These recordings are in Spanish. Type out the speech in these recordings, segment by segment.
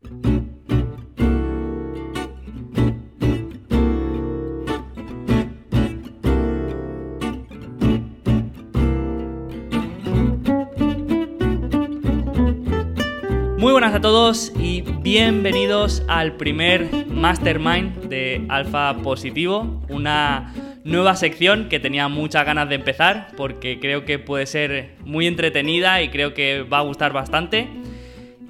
Muy buenas a todos y bienvenidos al primer Mastermind de Alfa Positivo, una nueva sección que tenía muchas ganas de empezar porque creo que puede ser muy entretenida y creo que va a gustar bastante.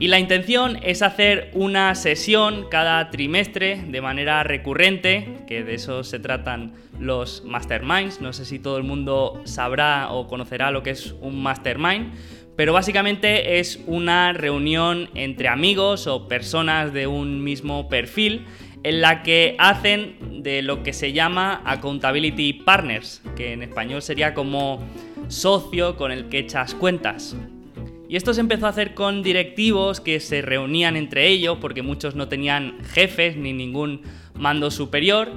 Y la intención es hacer una sesión cada trimestre de manera recurrente, que de eso se tratan los masterminds. No sé si todo el mundo sabrá o conocerá lo que es un mastermind, pero básicamente es una reunión entre amigos o personas de un mismo perfil en la que hacen de lo que se llama accountability partners, que en español sería como socio con el que echas cuentas. Y esto se empezó a hacer con directivos que se reunían entre ellos porque muchos no tenían jefes ni ningún mando superior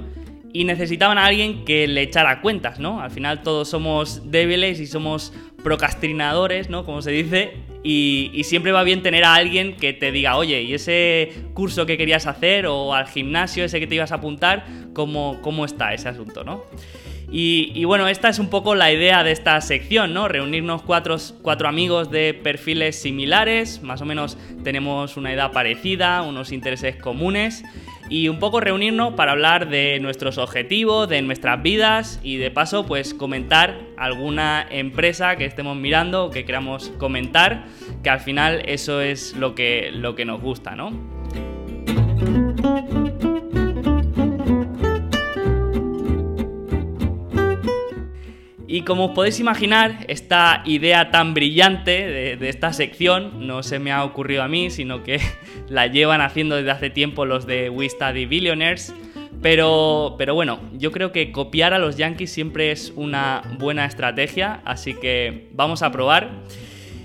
y necesitaban a alguien que le echara cuentas, ¿no? Al final todos somos débiles y somos procrastinadores, ¿no? Como se dice, y, siempre va bien tener a alguien que te diga, oye, ¿y ese curso que querías hacer o al gimnasio ese que te ibas a apuntar, cómo, cómo está ese asunto, ¿no? Y, bueno, esta es un poco la idea de esta sección, ¿no? Reunirnos cuatro, cuatro, amigos de perfiles similares, más o menos tenemos una edad parecida, unos intereses comunes, y un poco reunirnos para hablar de nuestros objetivos, de nuestras vidas y de paso pues comentar alguna empresa que estemos mirando que queramos comentar, que al final eso es lo que, lo que nos gusta, ¿no? Y como os podéis imaginar, esta idea tan brillante de, esta sección no se me ha ocurrido a mí, sino que la llevan haciendo desde hace tiempo los de We Study Billionaires. Pero, pero bueno, yo creo que copiar a los Yankees siempre es una buena estrategia, así que vamos a probar.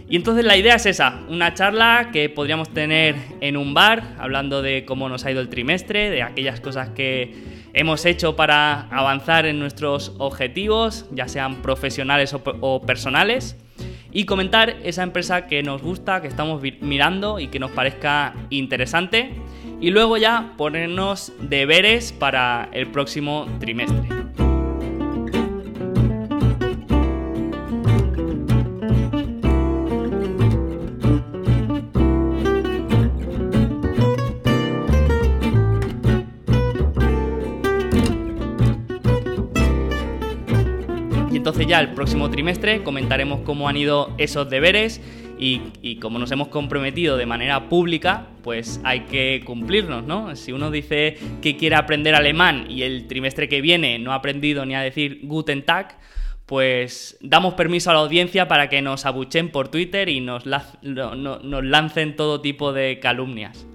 Y entonces la idea es esa, una charla que podríamos tener en un bar, hablando de cómo nos ha ido el trimestre, de aquellas cosas que hemos hecho para avanzar en nuestros objetivos, ya sean profesionales o, personales, y comentar esa empresa que nos gusta, que estamos mirando y que nos parezca interesante, y luego ya ponernos deberes para el próximo trimestre. Ya el próximo trimestre comentaremos cómo han ido esos deberes y, como nos hemos comprometido de manera pública, pues hay que cumplirnos, ¿no? Si uno dice que quiere aprender alemán y el trimestre que viene no ha aprendido ni a decir Guten Tag, pues damos permiso a la audiencia para que nos abuchen por Twitter y nos, nos lancen todo tipo de calumnias.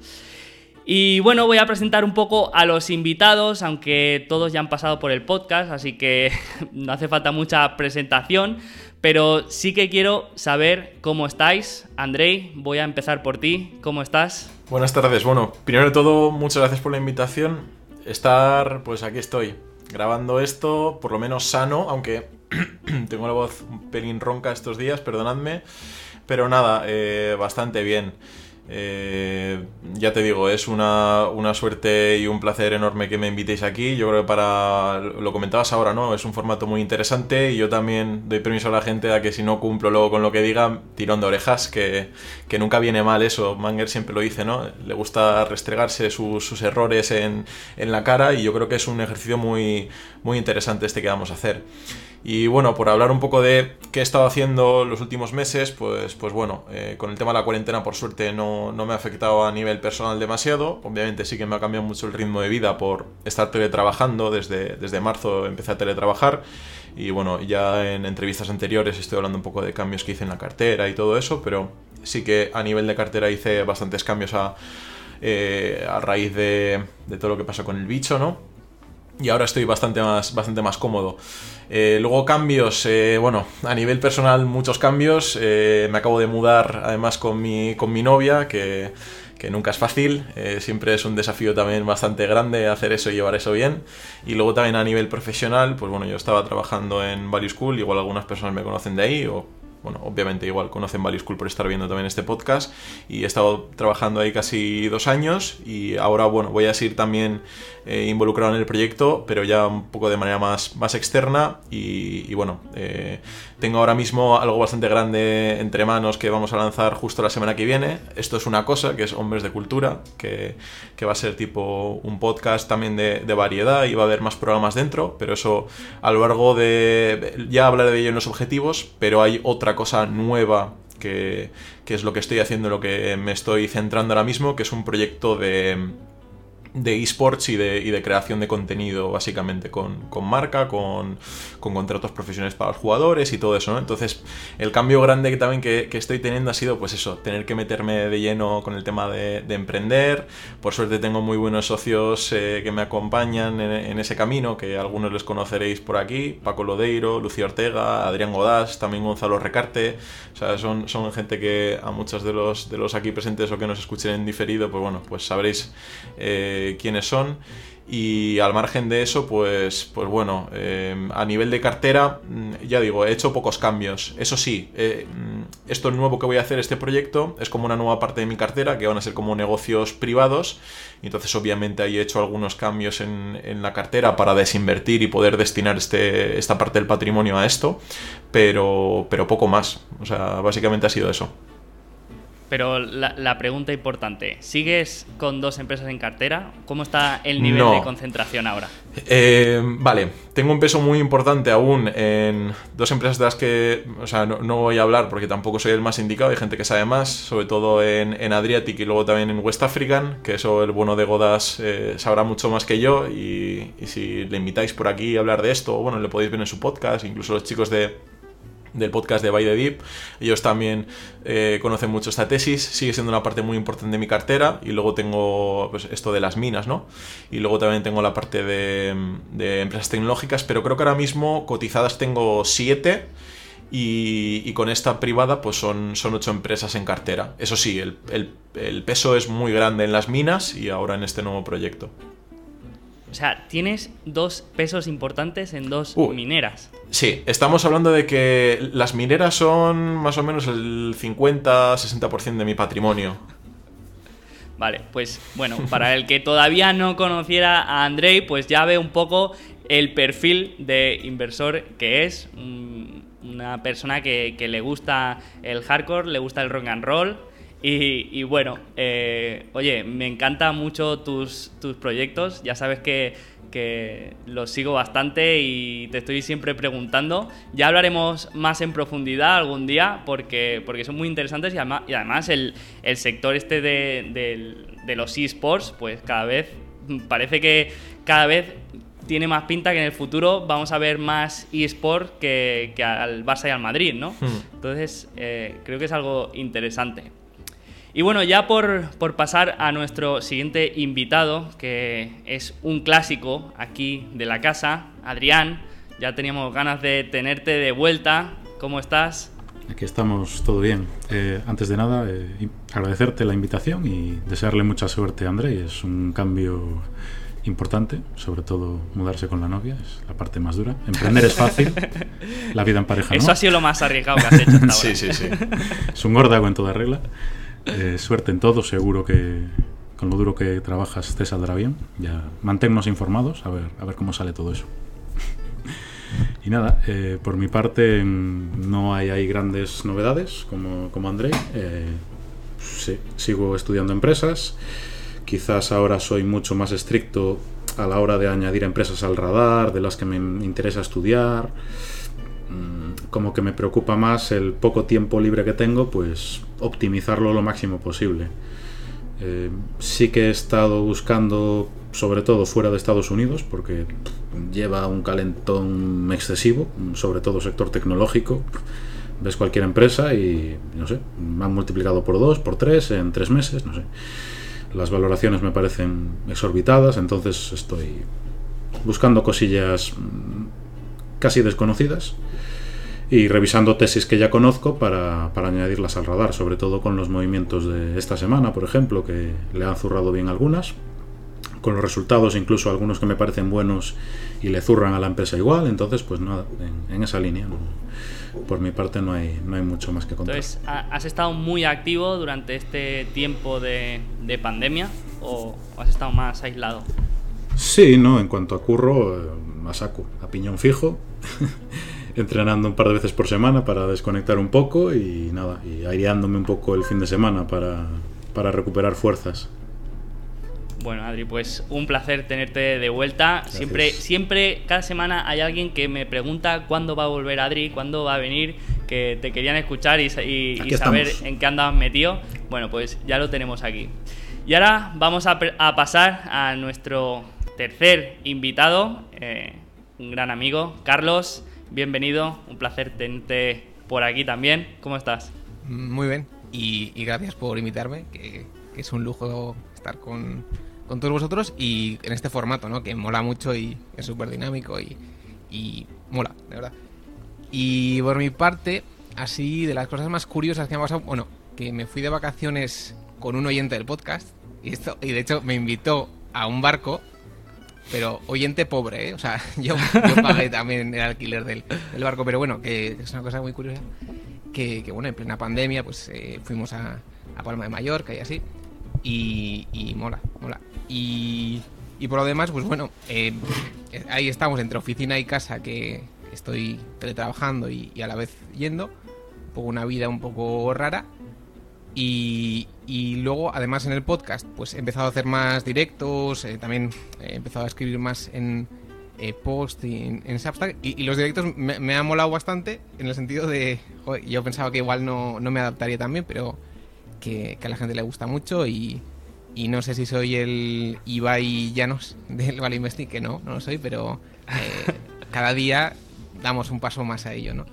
Y bueno, voy a presentar un poco a los invitados, aunque todos ya han pasado por el podcast, así que no hace falta mucha presentación, pero sí que quiero saber cómo estáis. Andrei, voy a empezar por ti. ¿Cómo estás? Buenas tardes. Bueno, primero de todo, muchas gracias por la invitación. Estar, pues aquí estoy, grabando esto, por lo menos sano, aunque tengo la voz un pelín ronca estos días, perdonadme. Pero nada, eh, bastante bien. Eh, ya te digo, es una, suerte y un placer enorme que me invitéis aquí. Yo creo que para. Lo comentabas ahora, ¿no? Es un formato muy interesante y yo también doy permiso a la gente a que si no cumplo luego con lo que diga, tirón de orejas, que, nunca viene mal eso. Manger siempre lo dice, ¿no? Le gusta restregarse sus, errores en, en, la cara y yo creo que es un ejercicio muy, muy interesante este que vamos a hacer. Y bueno, por hablar un poco de qué he estado haciendo los últimos meses, pues, pues bueno, eh, con el tema de la cuarentena por suerte no, no, me ha afectado a nivel personal demasiado. Obviamente sí que me ha cambiado mucho el ritmo de vida por estar teletrabajando. Desde, desde marzo empecé a teletrabajar y bueno, ya en entrevistas anteriores estoy hablando un poco de cambios que hice en la cartera y todo eso, pero sí que a nivel de cartera hice bastantes cambios a, eh, a raíz de, de todo lo que pasó con el bicho, ¿no? y ahora estoy bastante más, bastante más cómodo. Eh, luego cambios, eh, bueno, a nivel personal muchos cambios. Eh, me acabo de mudar además con mi, con mi novia, que, que nunca es fácil. siempre es un desafío también bastante grande hacer eso y llevar eso bien. Y luego también a nivel profesional, pues bueno, yo estaba trabajando en Value School, igual algunas personas me conocen de ahí, o bueno, obviamente igual conocen Value School por estar viendo también este podcast y he estado trabajando ahí casi dos años y ahora, bueno, voy a seguir también eh, involucrado en el proyecto, pero ya un poco de manera más, más externa y, bueno, eh, tengo ahora mismo algo bastante grande entre manos que vamos a lanzar justo la semana que viene. Esto es una cosa, que es Hombres de Cultura, que, que va a ser tipo un podcast también de, de, variedad y va a haber más programas dentro, pero eso a lo largo de... Ya hablaré de ello en los objetivos, pero hay otra cosa nueva que, que es lo que estoy haciendo, lo que me estoy centrando ahora mismo, que es un proyecto de de esports y de, y de, creación de contenido, básicamente, con, con marca, con, con, contratos profesionales para los jugadores y todo eso, ¿no? Entonces, el cambio grande que también que, que, estoy teniendo ha sido, pues eso, tener que meterme de lleno con el tema de, de emprender. Por suerte tengo muy buenos socios eh, que me acompañan en, ese camino, que algunos les conoceréis por aquí, Paco Lodeiro, Lucía Ortega, Adrián Godás, también Gonzalo Recarte, o sea, son, son gente que a muchos de los, de los aquí presentes o que nos escuchen en diferido, pues bueno, pues sabréis... Eh, quiénes son. Y al margen de eso, pues, pues bueno, eh, a nivel de cartera, mm, ya digo, he hecho pocos cambios. Eso sí, eh, mm, esto nuevo que voy a hacer, este proyecto, es como una nueva parte de mi cartera, que van a ser como negocios privados. Entonces, obviamente, ahí he hecho algunos cambios en, en la cartera para desinvertir y poder destinar este, esta parte del patrimonio a esto. Pero, pero poco más. O sea, básicamente ha sido eso. Pero la, la, pregunta importante, ¿sigues con dos empresas en cartera? ¿Cómo está el nivel no. de concentración ahora? Eh, vale, tengo un peso muy importante aún en dos empresas de las que, o sea, no, no, voy a hablar porque tampoco soy el más indicado, hay gente que sabe más, sobre todo en, en Adriatic y luego también en West African, que eso el bueno de Godas eh, sabrá mucho más que yo y, y si le invitáis por aquí a hablar de esto, bueno, le podéis ver en su podcast, incluso los chicos de del podcast de By the Deep. Ellos también eh, conocen mucho esta tesis, sigue siendo una parte muy importante de mi cartera. Y luego tengo pues, esto de las minas, ¿no? Y luego también tengo la parte de, empresas tecnológicas, pero creo que ahora mismo cotizadas tengo siete. Y, y, con esta privada pues son, son ocho empresas en cartera. Eso sí, el peso es muy grande en las minas y ahora en este nuevo proyecto. O sea, tienes dos pesos importantes en dos uh, mineras. Sí, estamos hablando de que las mineras son más o menos el 50-60% de mi patrimonio. Vale, pues bueno, para el que todavía no conociera a Andrei, pues ya ve un poco el perfil de inversor que es. Una persona que, que le gusta el hardcore, le gusta el rock and roll, y, y, bueno, eh, oye, me encantan mucho tus, tus proyectos. Ya sabes que, que, los sigo bastante y te estoy siempre preguntando. Ya hablaremos más en profundidad algún día porque, porque son muy interesantes y además, y además el, el, sector este de, de, de los esports, pues cada vez parece que cada vez tiene más pinta que en el futuro vamos a ver más eSport que, que al Barça y al Madrid, ¿no? Hmm. Entonces, eh, creo que es algo interesante. Y bueno, ya por, por, pasar a nuestro siguiente invitado, que es un clásico aquí de la casa, Adrián, ya teníamos ganas de tenerte de vuelta. ¿Cómo estás? Aquí estamos, todo bien. Eh, antes de nada, eh, agradecerte la invitación y desearle mucha suerte a André. Es un cambio importante, sobre todo mudarse con la novia, es la parte más dura. Emprender es fácil, la vida en pareja Eso no. ha sido lo más arriesgado que has hecho hasta ahora. sí, sí, sí. Es un gordago en toda regla. Eh, suerte en todo, seguro que con lo duro que trabajas te saldrá bien. Ya manténnos informados a ver, a ver cómo sale todo eso. y nada, eh, por mi parte no hay, grandes novedades como, como André. Eh, sigo estudiando empresas. Quizás ahora soy mucho más estricto a la hora de añadir empresas al radar, de las que me interesa estudiar como que me preocupa más el poco tiempo libre que tengo, pues optimizarlo lo máximo posible. Eh, sí que he estado buscando, sobre todo fuera de Estados Unidos, porque lleva un calentón excesivo, sobre todo sector tecnológico. Ves cualquier empresa y, no sé, me han multiplicado por dos, por tres en tres meses, no sé. Las valoraciones me parecen exorbitadas, entonces estoy buscando cosillas mm, casi desconocidas y revisando tesis que ya conozco para, para, añadirlas al radar, sobre todo con los movimientos de esta semana, por ejemplo, que le han zurrado bien algunas, con los resultados, incluso algunos que me parecen buenos y le zurran a la empresa igual. Entonces, pues nada, en, esa línea. Por mi parte no hay, no hay mucho más que contar. Entonces, ¿has estado muy activo durante este tiempo de, de pandemia o has estado más aislado? Sí, no, en cuanto a curro, eh, a saco, a piñón fijo, entrenando un par de veces por semana para desconectar un poco y nada, y aireándome un poco el fin de semana para, para recuperar fuerzas. Bueno, Adri, pues un placer tenerte de vuelta. Siempre, siempre, cada semana hay alguien que me pregunta cuándo va a volver Adri, cuándo va a venir, que te querían escuchar y, saber en qué andabas metido. Bueno, pues ya lo tenemos aquí. Y ahora vamos a, a pasar a nuestro tercer invitado, eh, un gran amigo, Carlos. Bienvenido, un placer tenerte por aquí también. ¿Cómo estás? Muy bien, y, gracias por invitarme, que, es un lujo estar con, todos vosotros y en este formato, ¿no? Que mola mucho y es súper dinámico y, y mola, de verdad. Y por mi parte, así de las cosas más curiosas que me ha pasado, bueno, que me fui de vacaciones con un oyente del podcast y, esto, y de hecho me invitó a un barco pero oyente pobre, ¿eh? O sea, yo, pagué también el alquiler del, barco, pero bueno, que es una cosa muy curiosa. Que, bueno, en plena pandemia, pues eh, fuimos a, Palma de Mallorca y así. Y, mola, mola. Y, por lo demás, pues bueno, eh, ahí estamos entre oficina y casa, que estoy teletrabajando y, y a la vez yendo. Un una vida un poco rara. Y, luego, además en el podcast, pues he empezado a hacer más directos, eh, también he empezado a escribir más en eh, post y en, Substack. Y, los directos me, me, han molado bastante en el sentido de, yo pensaba que igual no, me adaptaría tan bien, pero que, a la gente le gusta mucho y, no sé si soy el Ibai Llanos del Vale Investing, que no, no lo soy, pero eh, cada día damos un paso más a ello, ¿no?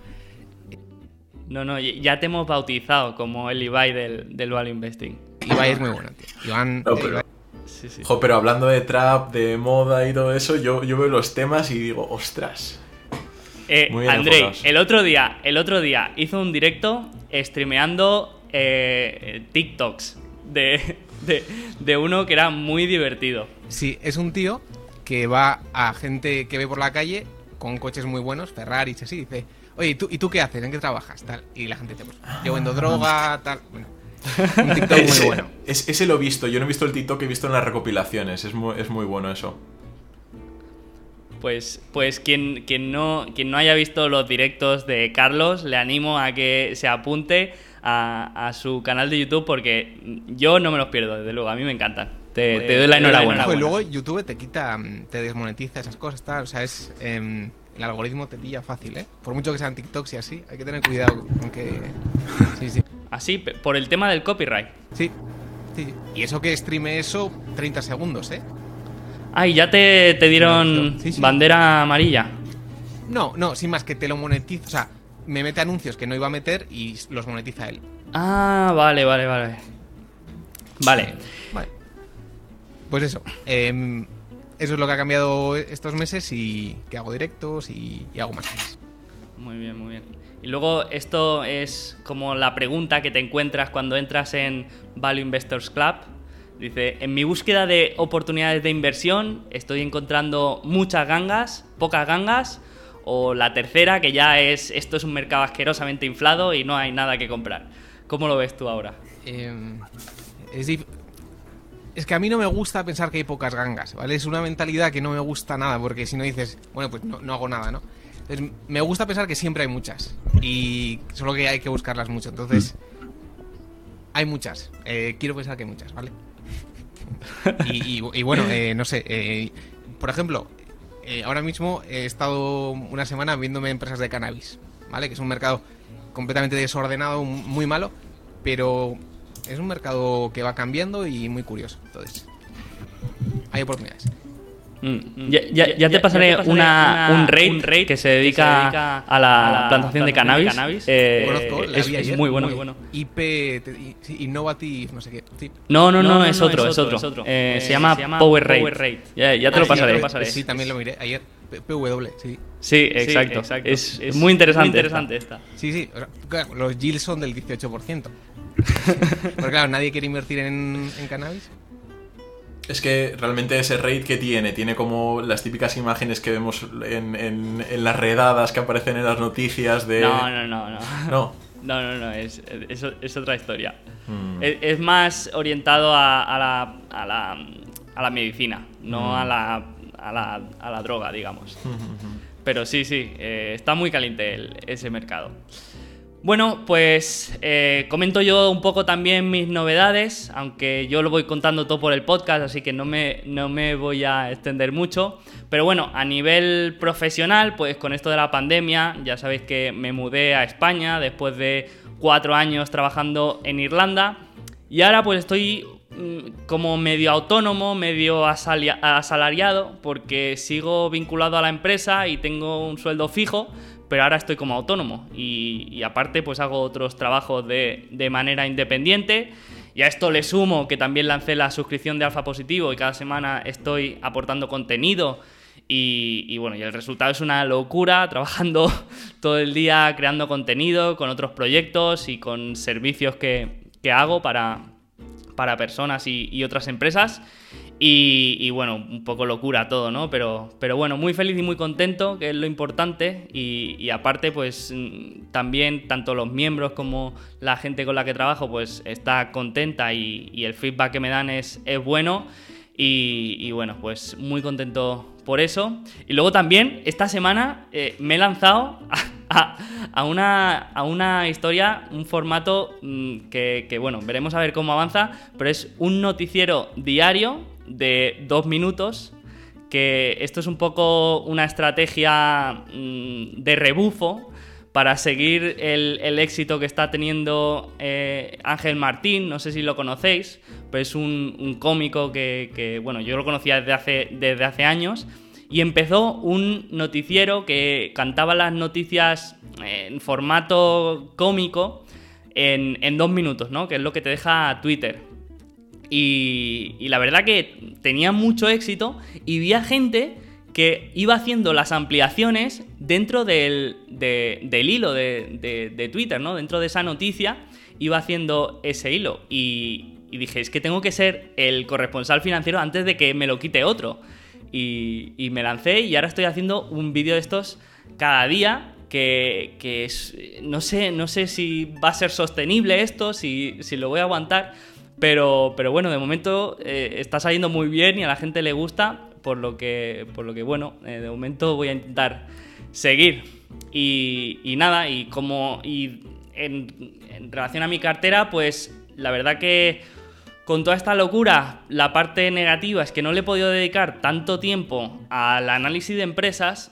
No, no, ya te hemos bautizado como el Ibai del, del Value Investing. Ibai es muy bueno, tío. Iván, pero, Sí, sí. pero hablando de trap, de moda y todo eso, yo, yo veo los temas y digo, ostras. Eh, Andrei, el otro día, el otro día hizo un directo streameando eh, TikToks de, de, de, uno que era muy divertido. Sí, es un tío que va a gente que ve por la calle con coches muy buenos, Ferraris, así, dice, oye, ¿y tú, ¿y tú qué haces? ¿En qué trabajas? Tal. Y la gente dice, pues, yo vendo droga, tal. Bueno, un TikTok muy bueno. ese lo he visto, yo no he visto el TikTok, he visto en las recopilaciones, es muy, es muy bueno eso. Pues, pues quien, quien, no, quien no haya visto los directos de Carlos, le animo a que se apunte a, su canal de YouTube porque yo no me los pierdo, desde luego, a mí me encantan. Te, doy la enhorabuena. Y luego YouTube te quita, te desmonetiza esas cosas, tal. O sea, es. Em, el algoritmo te pilla fácil, ¿eh? Por mucho que sean TikToks y así, hay que tener cuidado con que... Sí, sí. Así, por el tema del copyright. Sí, sí. Y eso que streame eso 30 segundos, ¿eh? Ah, y ya te, te dieron bandera amarilla. No, no, sin más que te lo monetiza. O sea, me mete anuncios que no iba a meter y los monetiza él. Ah, vale, vale, vale. Vale. Vale. Pues eso. Eh, eso es lo que ha cambiado estos meses y que hago directos y, hago más cosas. Muy bien, muy bien. Y luego esto es como la pregunta que te encuentras cuando entras en Value Investors Club. Dice, en mi búsqueda de oportunidades de inversión estoy encontrando muchas gangas, pocas gangas, o la tercera que ya es, esto es un mercado asquerosamente inflado y no hay nada que comprar. ¿Cómo lo ves tú ahora? Eh, es, es que a mí no me gusta pensar que hay pocas gangas, ¿vale? Es una mentalidad que no me gusta nada, porque si no dices, bueno, pues no, hago nada, ¿no? Entonces, me gusta pensar que siempre hay muchas, y solo que hay que buscarlas mucho. Entonces, hay muchas. Eh, quiero pensar que hay muchas, ¿vale? y, bueno, eh, no sé, eh, por ejemplo, ahora mismo he estado una semana viéndome empresas de cannabis, ¿vale? Que es un mercado completamente desordenado, muy malo, pero es un mercado que va cambiando y muy curioso. Entonces, hay oportunidades. Mm. Ya, te pasaré, una, un, rate, que se dedica, a, la plantación de cannabis. Eh, Conozco, es, muy bueno. Muy bueno. IP, Innovative, no sé qué. No, no, no, es, otro, es otro, eh, eh, se, llama Power Rate. Ya, te lo pasaré. Sí, también lo miré ayer. PW, sí. Sí, exacto. Es, muy interesante, interesante esta. Sí, sí. los yields son del 18%. Porque claro, nadie quiere invertir en, cannabis. Es que realmente ese raid que tiene, tiene como las típicas imágenes que vemos en, en- en las redadas que aparecen en las noticias de... No, no, no, no. No. No, no, no, es, es, es otra historia. Mm. Es, es más orientado a, a la, a, la, a la medicina, no a, la, a, la, a la droga, digamos. Pero sí, sí, eh, está muy caliente el- ese mercado. Bueno, pues eh, comento yo un poco también mis novedades, aunque yo lo voy contando todo por el podcast, así que no me, no me voy a extender mucho. Pero bueno, a nivel profesional, pues con esto de la pandemia, ya sabéis que me mudé a España después de cuatro años trabajando en Irlanda y ahora pues estoy mm, como medio autónomo, medio asalariado, porque sigo vinculado a la empresa y tengo un sueldo fijo, pero ahora estoy como autónomo y, aparte pues hago otros trabajos de, de manera independiente. Y a esto le sumo que también lancé la suscripción de Alfa Positivo y cada semana estoy aportando contenido. Y, y bueno, y el resultado es una locura, trabajando todo el día creando contenido con otros proyectos y con servicios que, que hago para, para personas y, otras empresas. Y, bueno, un poco locura todo, ¿no? Pero, pero bueno, muy feliz y muy contento, que es lo importante. Y, aparte, pues mm, también tanto los miembros como la gente con la que trabajo, pues está contenta y, el feedback que me dan es, es bueno. Y, y bueno, pues muy contento por eso. Y luego también, esta semana eh, me he lanzado a, una, a una historia, un formato mm, que, que, bueno, veremos a ver cómo avanza, pero es un noticiero diario de dos minutos. Que esto es un poco una estrategia mm, de rebufo para seguir el, el éxito que está teniendo eh, Ángel Martín, no sé si lo conocéis, pero es un, un cómico que, que, bueno, yo lo conocía desde hace, desde hace años, y empezó un noticiero que cantaba las noticias en formato cómico en, en dos minutos, ¿no? Que es lo que te deja Twitter. Y, y la verdad que tenía mucho éxito y vi a gente que iba haciendo las ampliaciones dentro del, de- del hilo de, de- de Twitter, ¿no? Dentro de esa noticia iba haciendo ese hilo. Y, y dije, es que tengo que ser el corresponsal financiero antes de que me lo quite otro. Y, y me lancé y ahora estoy haciendo un vídeo de estos cada día que, que es- no, sé, no sé si va a ser sostenible esto, si, si lo voy a aguantar, pero, pero bueno, de momento eh, está saliendo muy bien y a la gente le gusta, por lo que, por lo que bueno, eh, de momento voy a intentar seguir. Y, y nada, y como y en, en relación a mi cartera, pues la verdad que con toda esta locura, la parte negativa es que no le he podido dedicar tanto tiempo al análisis de empresas,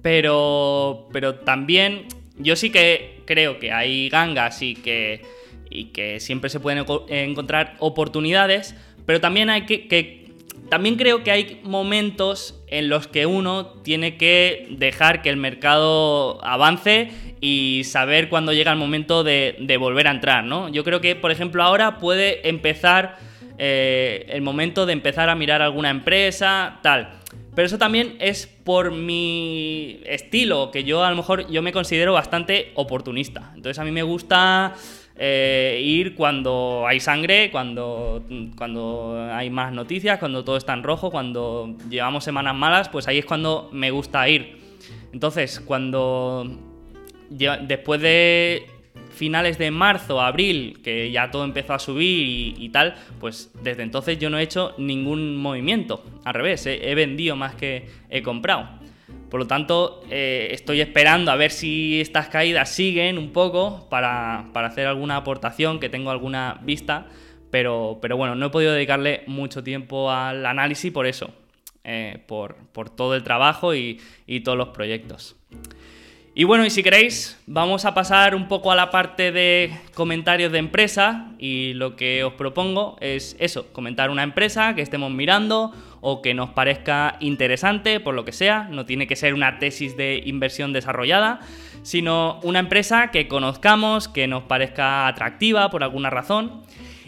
pero, pero también yo sí que creo que hay gangas y que, y que siempre se pueden encontrar oportunidades, pero también hay que, que- también creo que hay momentos en los que uno tiene que dejar que el mercado avance y saber cuándo llega el momento de, volver a entrar, ¿no? Yo creo que, por ejemplo, ahora puede empezar eh, el momento de empezar a mirar alguna empresa, tal. Pero eso también es por mi estilo, que yo a lo mejor yo me considero bastante oportunista. Entonces a mí me gusta eh, ir cuando hay sangre, cuando, cuando hay más noticias, cuando todo está en rojo, cuando llevamos semanas malas, pues ahí es cuando me gusta ir. Entonces, cuando después de finales de marzo, abril, que ya todo empezó a subir y, tal, pues desde entonces yo no he hecho ningún movimiento. Al revés, he vendido más que he comprado. Por lo tanto, eh, estoy esperando a ver si estas caídas siguen un poco para, para hacer alguna aportación, que tengo alguna vista. Pero, pero bueno, no he podido dedicarle mucho tiempo al análisis por eso, eh, por, por todo el trabajo y, y todos los proyectos. Y bueno, y si queréis, vamos a pasar un poco a la parte de comentarios de empresa y lo que os propongo es eso, comentar una empresa que estemos mirando o que nos parezca interesante, por lo que sea, no tiene que ser una tesis de inversión desarrollada, sino una empresa que conozcamos, que nos parezca atractiva por alguna razón.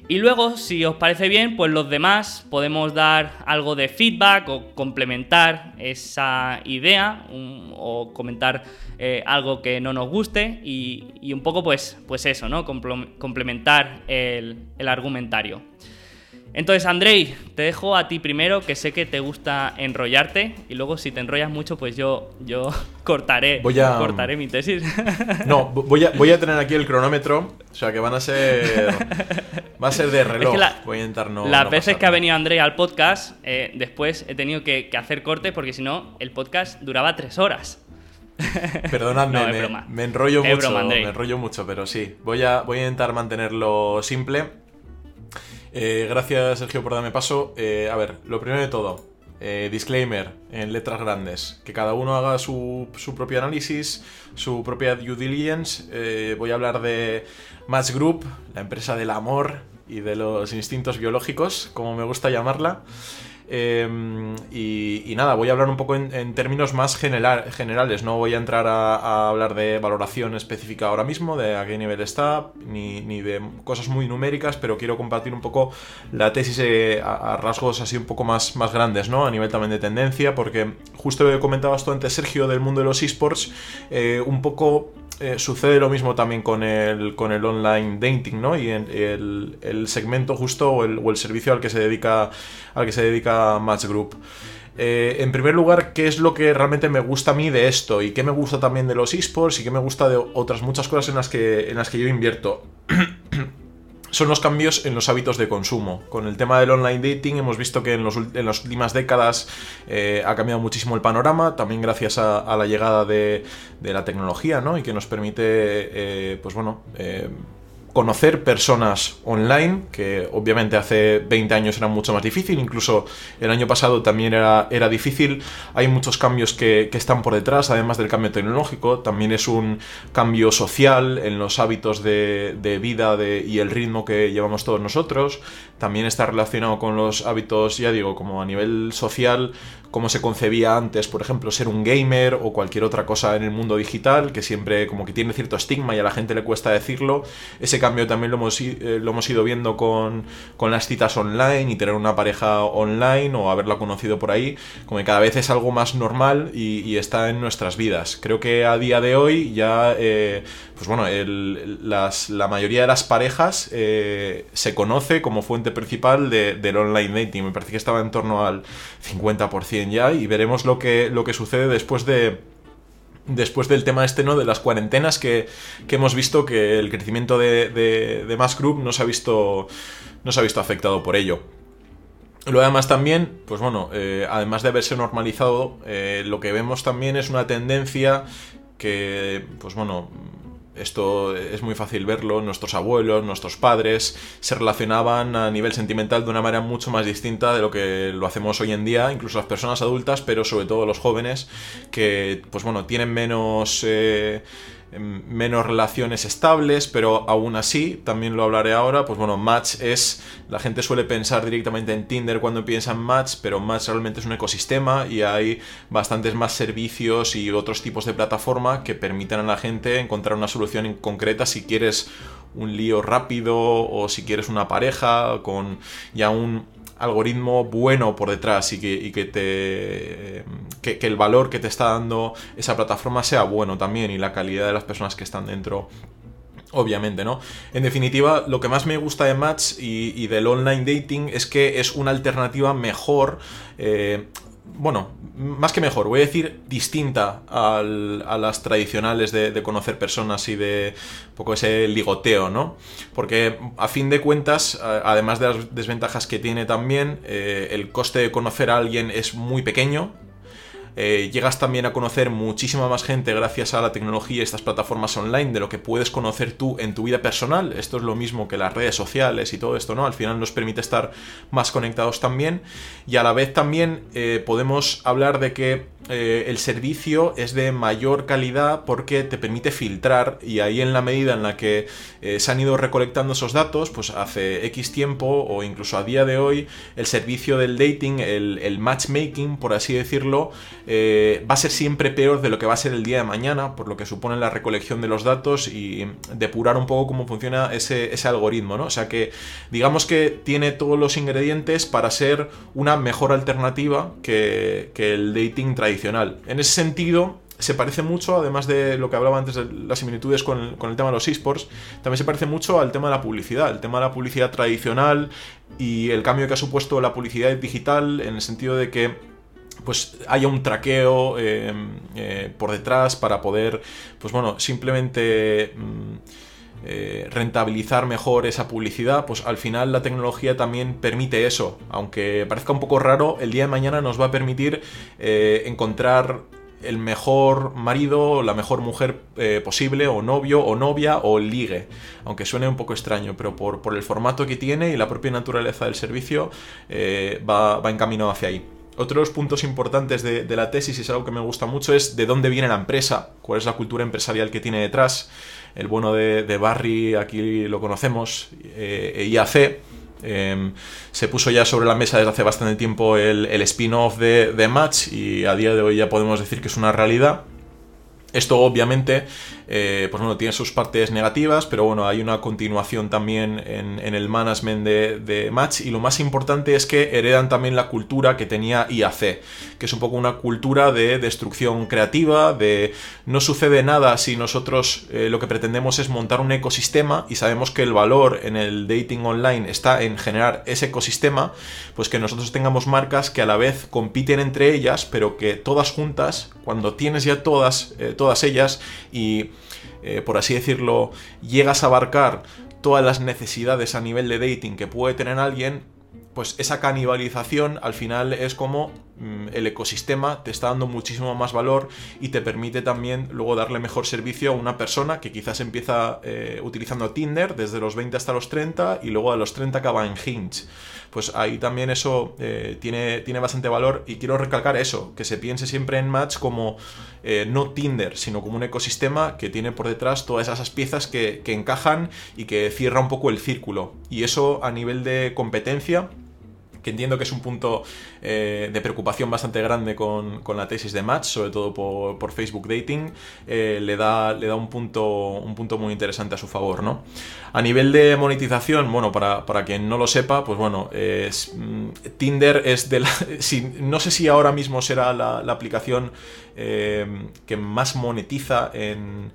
Y luego, si os parece bien, pues los demás podemos dar algo de feedback o complementar esa idea o comentar eh, algo que no nos guste y, un poco pues, pues eso, ¿no? Complementar el argumentario. Entonces, Andrei, te dejo a ti primero, que sé que te gusta enrollarte, y luego si te enrollas mucho, pues yo, yo cortaré, Voy a- cortaré mi tesis. No, vo- voy a, voy a tener aquí el cronómetro. O sea que van a ser. Va a ser de reloj. que la- voy a intentar no. Las no veces que ha venido Andrei al podcast, eh, después he tenido que, que hacer corte porque si no, el podcast duraba tres horas. Perdonadme, No, es me, me enrollo Es mucho. broma, me enrollo mucho, pero sí. Voy a, voy a intentar mantenerlo simple. Eh, gracias, Sergio, por darme paso. Eh, a ver, lo primero de todo. eh, disclaimer en letras grandes. Que cada uno haga su, su propio análisis, su propia due diligence. Eh, voy a hablar de Match Group, la empresa del amor y de los instintos biológicos, como me gusta llamarla. Eh, y, nada, voy a hablar un poco en, términos más general- generales. No voy a entrar a, hablar de valoración específica ahora mismo, de a qué nivel está, ni, ni de cosas muy numéricas, pero quiero compartir un poco la tesis eh, a, rasgos así un poco más, más grandes, ¿no? A nivel también de tendencia, porque justo comentabas tú antes, Sergio, del mundo de los esports, eh, un poco eh, sucede lo mismo también con el, con el online dating, ¿no? Y en- el, el segmento justo o el, o el servicio al que se dedica, al que se dedica Match Group. Eh, en primer lugar, ¿qué es lo que realmente me gusta a mí de esto? ¿Y qué me gusta también de los esports? ¿Y qué me gusta de otras muchas cosas en las que, en las que yo invierto? son los cambios en los hábitos de consumo. Con el tema del online dating hemos visto que en, los en las últimas décadas eh, ha cambiado muchísimo el panorama, también gracias a, a la llegada de, de la tecnología, ¿no? Y que nos permite, eh, pues bueno, eh, conocer personas online, que obviamente hace 20 años era mucho más difícil, incluso el año pasado también era, era difícil. Hay muchos cambios que, que están por detrás, además del cambio tecnológico, también es un cambio social en los hábitos de, de vida de- y el ritmo que llevamos todos nosotros. También está relacionado con los hábitos, ya digo, como a nivel social, cómo se concebía antes, por ejemplo, ser un gamer o cualquier otra cosa en el mundo digital, que siempre como que tiene cierto estigma y a la gente le cuesta decirlo. Ese cambio también lo hemos, eh, lo hemos ido viendo con, las citas online y tener una pareja online o haberla conocido por ahí, como que cada vez es algo más normal y, y está en nuestras vidas. Creo que a día de hoy ya, eh, pues bueno, la mayoría de las parejas eh, se conoce como fuente principal de- del online dating. Me parece que estaba en torno al 50% ya y veremos lo que, lo que sucede después de, después del tema este, ¿no? De las cuarentenas que, que hemos visto que el crecimiento de, de, de Mass Group no se ha visto, no se ha visto afectado por ello. Lo demás también, pues bueno, eh, además de haberse normalizado, eh, lo que vemos también es una tendencia que, pues bueno, esto es muy fácil verlo, nuestros abuelos, nuestros padres se relacionaban a nivel sentimental de una manera mucho más distinta de lo que lo hacemos hoy en día, incluso las personas adultas, pero sobre todo los jóvenes que, pues bueno, tienen menos... eh, menos relaciones estables, pero aún así, también lo hablaré ahora, pues bueno, Match es, la gente suele pensar directamente en Tinder cuando piensa en Match, pero Match realmente es un ecosistema y hay bastantes más servicios y otros tipos de plataforma que permiten a la gente encontrar una solución en concreta si quieres un lío rápido o si quieres una pareja con ya un algoritmo bueno por detrás y que, que te que, que el valor que te está dando esa plataforma sea bueno también y la calidad de las personas que están dentro Obviamente, ¿no? En definitiva, lo que más me gusta de Match y, y del online dating es que es una alternativa mejor, eh, bueno, más que mejor, voy a decir distinta a las tradicionales de, conocer personas y de un poco ese ligoteo, ¿no? Porque a fin de cuentas, además de las desventajas que tiene también, eh, el coste de conocer a alguien es muy pequeño, eh, llegas también a conocer muchísima más gente gracias a la tecnología y estas plataformas online de lo que puedes conocer tú en tu vida personal. Esto es lo mismo que las redes sociales y todo esto, ¿no? Al final nos permite estar más conectados también. Y a la vez también eh, podemos hablar de que eh, el servicio es de mayor calidad porque te permite filtrar y ahí en la medida en la que eh, se han ido recolectando esos datos, pues hace X tiempo o incluso a día de hoy, el servicio del dating, el, matchmaking, por así decirlo, eh, va a ser siempre peor de lo que va a ser el día de mañana, por lo que supone la recolección de los datos y depurar un poco cómo funciona ese, algoritmo, ¿no? O sea que digamos que tiene todos los ingredientes para ser una mejor alternativa que, que el dating tradicional. En ese sentido, se parece mucho, además de lo que hablaba antes de las similitudes con el, tema de los esports, también se parece mucho al tema de la publicidad, el tema de la publicidad tradicional y el cambio que ha supuesto la publicidad digital en el sentido de que pues haya un traqueo eh, eh, por detrás para poder, pues bueno, simplemente mm, eh, rentabilizar mejor esa publicidad, pues al final la tecnología también permite eso. Aunque parezca un poco raro, el día de mañana nos va a permitir encontrar el mejor marido, la mejor mujer posible, o novio, o novia, o ligue. Aunque suene un poco extraño, pero por, el formato que tiene y la propia naturaleza del servicio, va, va encaminado hacia ahí. Otros puntos importantes de, la tesis, y es algo que me gusta mucho, es de dónde viene la empresa, cuál es la cultura empresarial que tiene detrás. El bueno de, Barry, aquí lo conocemos, eh, IAC, em, se puso ya sobre la mesa desde hace bastante tiempo el, spin-off de, de, Match y a día de hoy ya podemos decir que es una realidad. Esto obviamente eh, pues bueno, tiene sus partes negativas, pero bueno, hay una continuación también en, el management de, Match. Y lo más importante es que heredan también la cultura que tenía IAC, que es un poco una cultura de destrucción creativa, de no sucede nada si nosotros eh, lo que pretendemos es montar un ecosistema y sabemos que el valor en el dating online está en generar ese ecosistema, pues que nosotros tengamos marcas que a la vez compiten entre ellas, pero que todas juntas, cuando tienes ya todas, eh, todas ellas y eh, por así decirlo, llegas a abarcar todas las necesidades a nivel de dating que puede tener alguien, pues esa canibalización al final es como mm, el ecosistema te está dando muchísimo más valor y te permite también luego darle mejor servicio a una persona que quizás empieza eh, utilizando Tinder desde los 20 hasta los 30 y luego a los 30 acaba en Hinge pues ahí también eso eh, tiene, tiene bastante valor y quiero recalcar eso, que se piense siempre en Match como eh, no Tinder, sino como un ecosistema que tiene por detrás todas esas piezas que, que encajan y que cierra un poco el círculo. Y eso a nivel de competencia que entiendo que es un punto eh, de preocupación bastante grande con, la tesis de Match, sobre todo por, Facebook Dating, eh, le, da, le da un punto, un punto muy interesante a su favor, ¿no? A nivel de monetización, bueno, para, quien no lo sepa, pues bueno, es, mm, Tinder es de la... no sé si ahora mismo será la, aplicación eh, que más monetiza en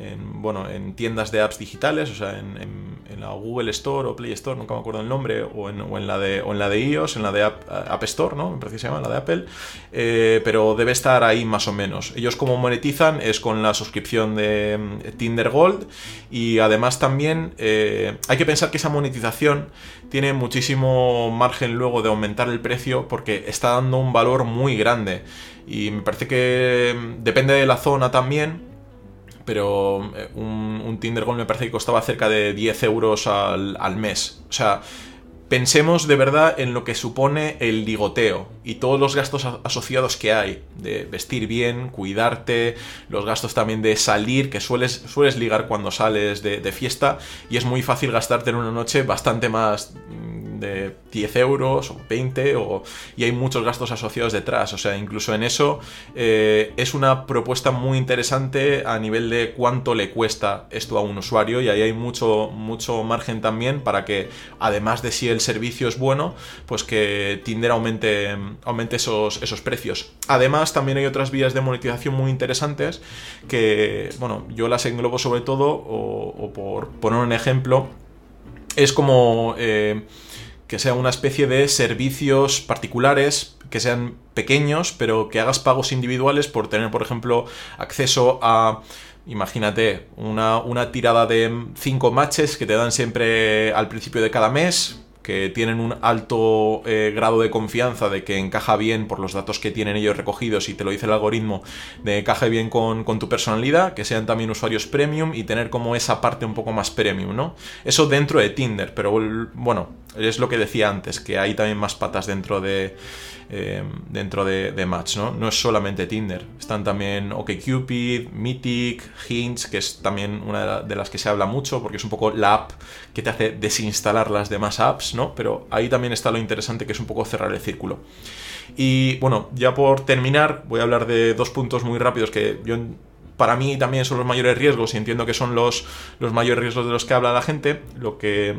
en, bueno, en tiendas de apps digitales, o sea, en, la Google Store o Play Store, nunca me acuerdo el nombre, o en, la, de, en la de iOS, en la de App, Store, ¿no? Me parece que se llama, la de Apple, eh, pero debe estar ahí más o menos. Ellos como monetizan es con la suscripción de mm, Tinder Gold y además también eh, hay que pensar que esa monetización tiene muchísimo margen luego de aumentar el precio porque está dando un valor muy grande. Y me parece que mm, depende de la zona también, pero eh, un, Tinder Gold me parece que costaba cerca de 10 euros al, mes. O sea, pensemos de verdad en lo que supone el ligoteo y todos los gastos asociados que hay, de vestir bien, cuidarte, los gastos también de salir, que sueles, sueles ligar cuando sales de, fiesta y es muy fácil gastarte en una noche bastante más de 10 euros o 20 o, y hay muchos gastos asociados detrás. O sea, incluso en eso eh, es una propuesta muy interesante a nivel de cuánto le cuesta esto a un usuario y ahí hay mucho, mucho margen también para que además de si el servicio es bueno, pues que Tinder aumente, aumente esos, esos precios. Además también hay otras vías de monetización muy interesantes que, bueno, yo las englobo sobre todo o, por poner un ejemplo, es como... Eh, que sea una especie de servicios particulares que sean pequeños, pero que hagas pagos individuales por tener, por ejemplo, acceso a, imagínate, una, una tirada de cinco matches que te dan siempre al principio de cada mes, que tienen un alto eh, grado de confianza de que encaja bien por los datos que tienen ellos recogidos y te lo dice el algoritmo, de encaje bien con, tu personalidad, que sean también usuarios premium y tener como esa parte un poco más premium, ¿no? Eso dentro de Tinder, pero bueno, es lo que decía antes, que hay también más patas dentro de eh, dentro de, Match, ¿no? No es solamente Tinder, están también OkCupid, Mythic, Hinge, que es también una de las que se habla mucho porque es un poco la app que te hace desinstalar las demás apps, ¿no? Pero ahí también está lo interesante que es un poco cerrar el círculo. Y bueno, ya por terminar, voy a hablar de dos puntos muy rápidos que yo para mí también son los mayores riesgos y entiendo que son los, los mayores riesgos de los que habla la gente. Lo que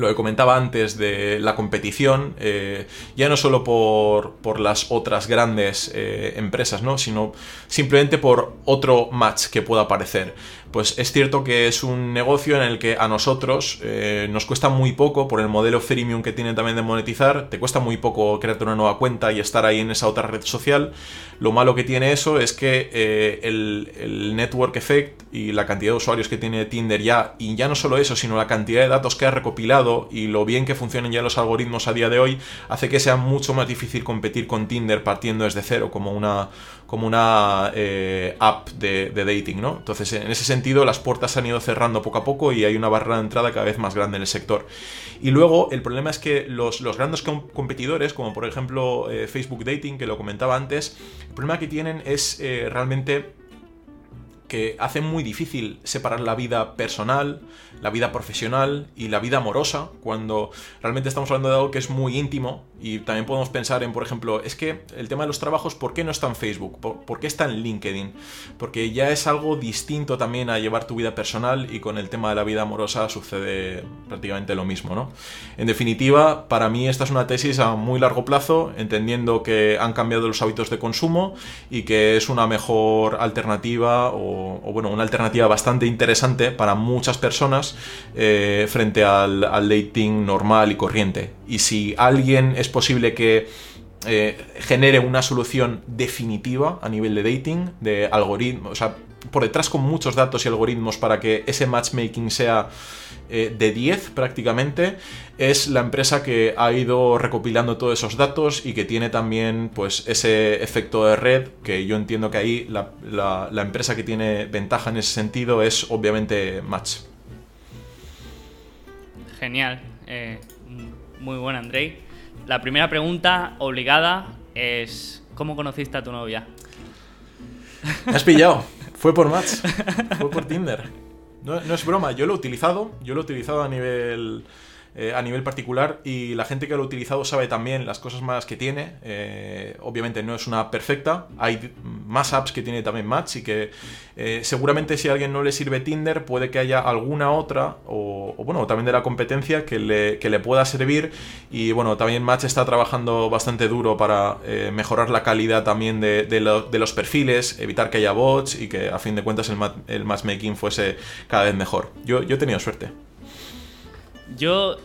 lo que comentaba antes de la competición, eh, ya no solo por, por las otras grandes eh, empresas, ¿no? sino simplemente por otro match que pueda aparecer. Pues es cierto que es un negocio en el que a nosotros eh, nos cuesta muy poco, por el modelo freemium que tiene también de monetizar, te cuesta muy poco crearte una nueva cuenta y estar ahí en esa otra red social. Lo malo que tiene eso es que el, el network effect y la cantidad de usuarios que tiene Tinder ya, y ya no solo eso, sino la cantidad de datos que ha recopilado y lo bien que funcionan ya los algoritmos a día de hoy, hace que sea mucho más difícil competir con Tinder partiendo desde cero, como una, como una eh, app de, dating, ¿no? Entonces, en ese sentido, las puertas se han ido cerrando poco a poco y hay una barrera de entrada cada vez más grande en el sector. Y luego, el problema es que los, grandes competidores, como por ejemplo eh, Facebook Dating, que lo comentaba antes, el problema que tienen es eh, realmente que hacen muy difícil separar la vida personal, la vida profesional y la vida amorosa, cuando realmente estamos hablando de algo que es muy íntimo y también podemos pensar en, por ejemplo, es que el tema de los trabajos, ¿por qué no está en Facebook? ¿Por, qué está en LinkedIn? Porque ya es algo distinto también a llevar tu vida personal y con el tema de la vida amorosa sucede prácticamente lo mismo, ¿no? En definitiva, para mí esta es una tesis a muy largo plazo, entendiendo que han cambiado los hábitos de consumo y que es una mejor alternativa o o, bueno, una alternativa bastante interesante para muchas personas eh, frente al, dating normal y corriente. Y si alguien es posible que eh, genere una solución definitiva a nivel de dating, de algoritmos, o sea, por detrás con muchos datos y algoritmos para que ese matchmaking sea eh, de 10 prácticamente, es la empresa que ha ido recopilando todos esos datos y que tiene también pues ese efecto de red, que yo entiendo que ahí la, empresa que tiene ventaja en ese sentido es obviamente Match. Genial, eh, muy buena Andrei. La primera pregunta obligada es, ¿cómo conociste a tu novia? Me has pillado. Fue por Match. Fue por Tinder. No, es broma, yo lo he utilizado. Yo lo he utilizado a nivel eh, a nivel particular y la gente que lo ha utilizado sabe también las cosas malas que tiene. Eh, obviamente no es una perfecta, hay más apps que tiene también Match y que eh, seguramente si a alguien no le sirve Tinder puede que haya alguna otra o, bueno, también de la competencia que le, que le, pueda servir y bueno, también Match está trabajando bastante duro para mejorar la calidad también de, de, los perfiles, evitar que haya bots y que a fin de cuentas el, el matchmaking fuese cada vez mejor. Yo, yo he tenido suerte. Yo,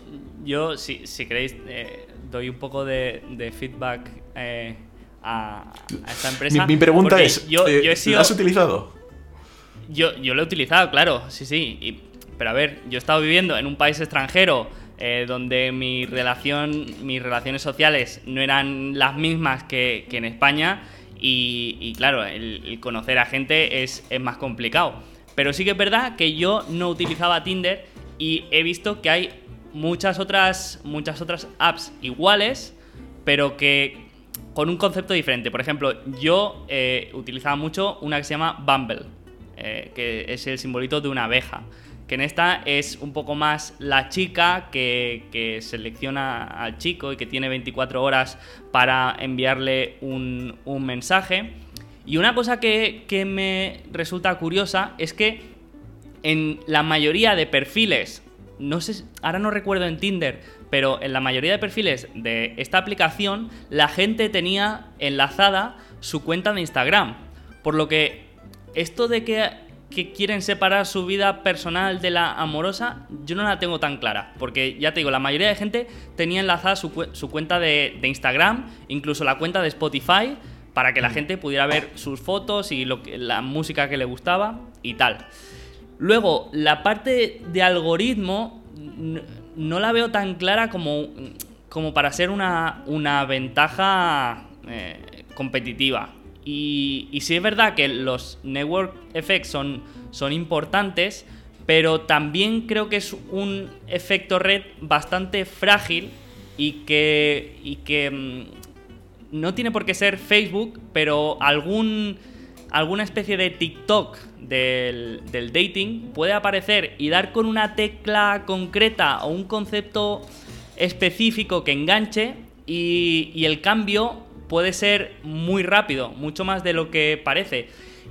yo si, si queréis, eh, doy un poco de, feedback eh, a, esta empresa. Mi, pregunta es, yo, eh, ¿lo has utilizado? Yo, yo lo he utilizado, claro, sí, sí. pero a ver, yo he estado viviendo en un país extranjero donde mi relación, mis relaciones sociales no eran las mismas que, en España y, claro, el, conocer a gente es, es más complicado. Pero sí que es verdad que yo no utilizaba Tinder y he visto que hay muchas otras, muchas otras apps iguales, pero que con un concepto diferente. Por ejemplo, yo eh, utilizaba mucho una que se llama Bumble, eh, que es el simbolito de una abeja. Que en esta es un poco más la chica que, selecciona al chico y que tiene 24 horas para enviarle un, mensaje. Y una cosa que, que me resulta curiosa es que en la mayoría de perfiles, no sé, ahora no recuerdo en Tinder, pero en la mayoría de perfiles de esta aplicación, la gente tenía enlazada su cuenta de Instagram. Por lo que esto de que, quieren separar su vida personal de la amorosa, yo no la tengo tan clara. Porque ya te digo, la mayoría de gente tenía enlazada su, cuenta de, Instagram, incluso la cuenta de Spotify, para que la mm. gente pudiera ver sus fotos y la música que le gustaba y tal. Luego, la parte de algoritmo no la veo tan clara como, como para ser una, ventaja eh, competitiva. Y, y, sí es verdad que los network effects son, son importantes, pero también creo que es un efecto red bastante frágil y que, y que mm, no tiene por qué ser Facebook, pero algún alguna especie de TikTok del, dating puede aparecer y dar con una tecla concreta o un concepto específico que enganche y, el cambio puede ser muy rápido, mucho más de lo que parece.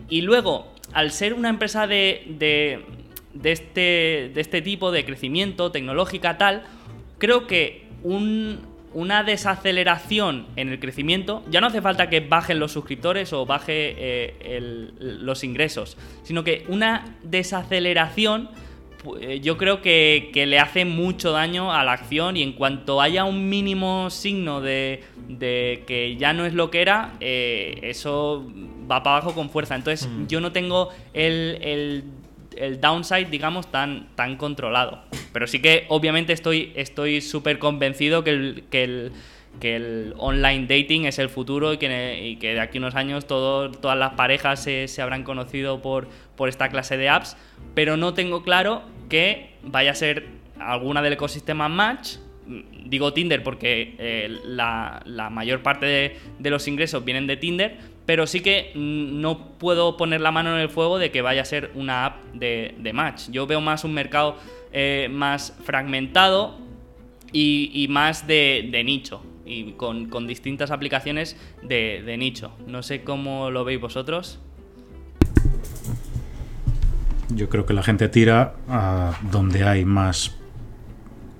Y luego, al ser una empresa de, de, este, de este tipo de crecimiento tecnológica tal, creo que una desaceleración en el crecimiento, ya no hace falta que bajen los suscriptores o baje eh, los ingresos, sino que una desaceleración eh, yo creo que, le hace mucho daño a la acción y en cuanto haya un mínimo signo de, que ya no es lo que era, eh, eso va para abajo con fuerza. Entonces mm. yo no tengo el, downside, digamos, tan, tan controlado. Pero sí que obviamente estoy súper convencido que el, que el el online dating es el futuro y que, de aquí a unos años todas las parejas se, habrán conocido por, por esta clase de apps, pero no tengo claro que vaya a ser alguna del ecosistema Match. Digo Tinder porque eh, la, mayor parte de, los ingresos vienen de Tinder, pero sí que no puedo poner la mano en el fuego de que vaya a ser una app de, Match. Yo veo más un mercado eh, más fragmentado y, más de, nicho y con, distintas aplicaciones de, de, nicho. No sé cómo lo veis vosotros. Yo creo que la gente tira a donde hay más...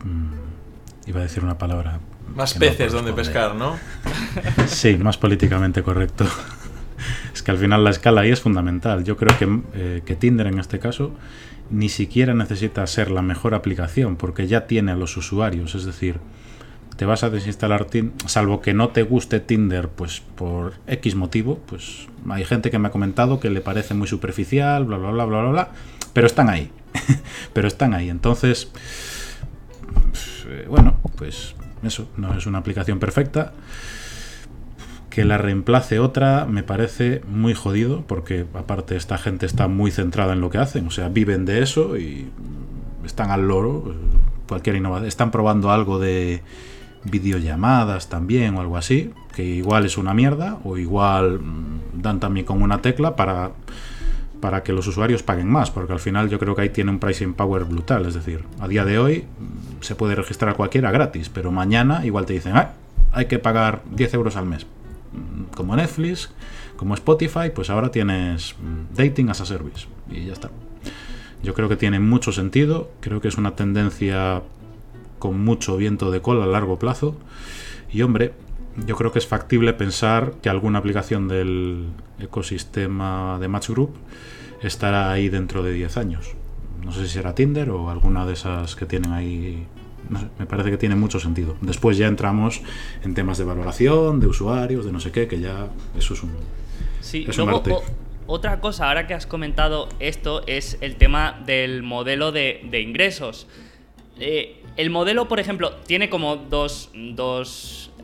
Mm, iba a decir una palabra. Más peces donde pescar, ¿no? Sí, más políticamente correcto. Es que al final la escala ahí es fundamental. Yo creo que, eh, que Tinder en este caso ni siquiera necesita ser la mejor aplicación porque ya tiene a los usuarios. Es decir, te vas a desinstalar Tinder, salvo que no te guste Tinder, pues por X motivo, pues hay gente que me ha comentado que le parece muy superficial, bla, bla, bla, bla, bla, bla pero están ahí. pero están ahí. Entonces, eh, bueno, pues eso, no es una aplicación perfecta. Que la reemplace otra me parece muy jodido, porque aparte esta gente está muy centrada en lo que hacen, o sea, viven de eso y están al loro. Cualquier innovación. Están probando algo de videollamadas también o algo así, que igual es una mierda o igual mm, dan también con una tecla para, para que los usuarios paguen más, porque al final yo creo que ahí tiene un pricing power brutal, es decir, a día de hoy mm, se puede registrar a cualquiera gratis, pero mañana igual te dicen, ah, hay que pagar 10 euros al mes, mm, como Netflix, como Spotify, pues ahora tienes dating as a service y ya está. Yo creo que tiene mucho sentido, creo que es una tendencia con mucho viento de cola a largo plazo. Y hombre, yo creo que es factible pensar que alguna aplicación del ecosistema de Match Group estará ahí dentro de 10 años. No sé si será Tinder o alguna de esas que tienen ahí. me parece que tiene mucho sentido. Después ya entramos en temas de valoración, de usuarios, de no sé qué, que ya eso es un. Sí, luego, otra cosa, ahora que has comentado esto, es el tema del modelo de, de ingresos. Eh, el modelo, por ejemplo, tiene como dos,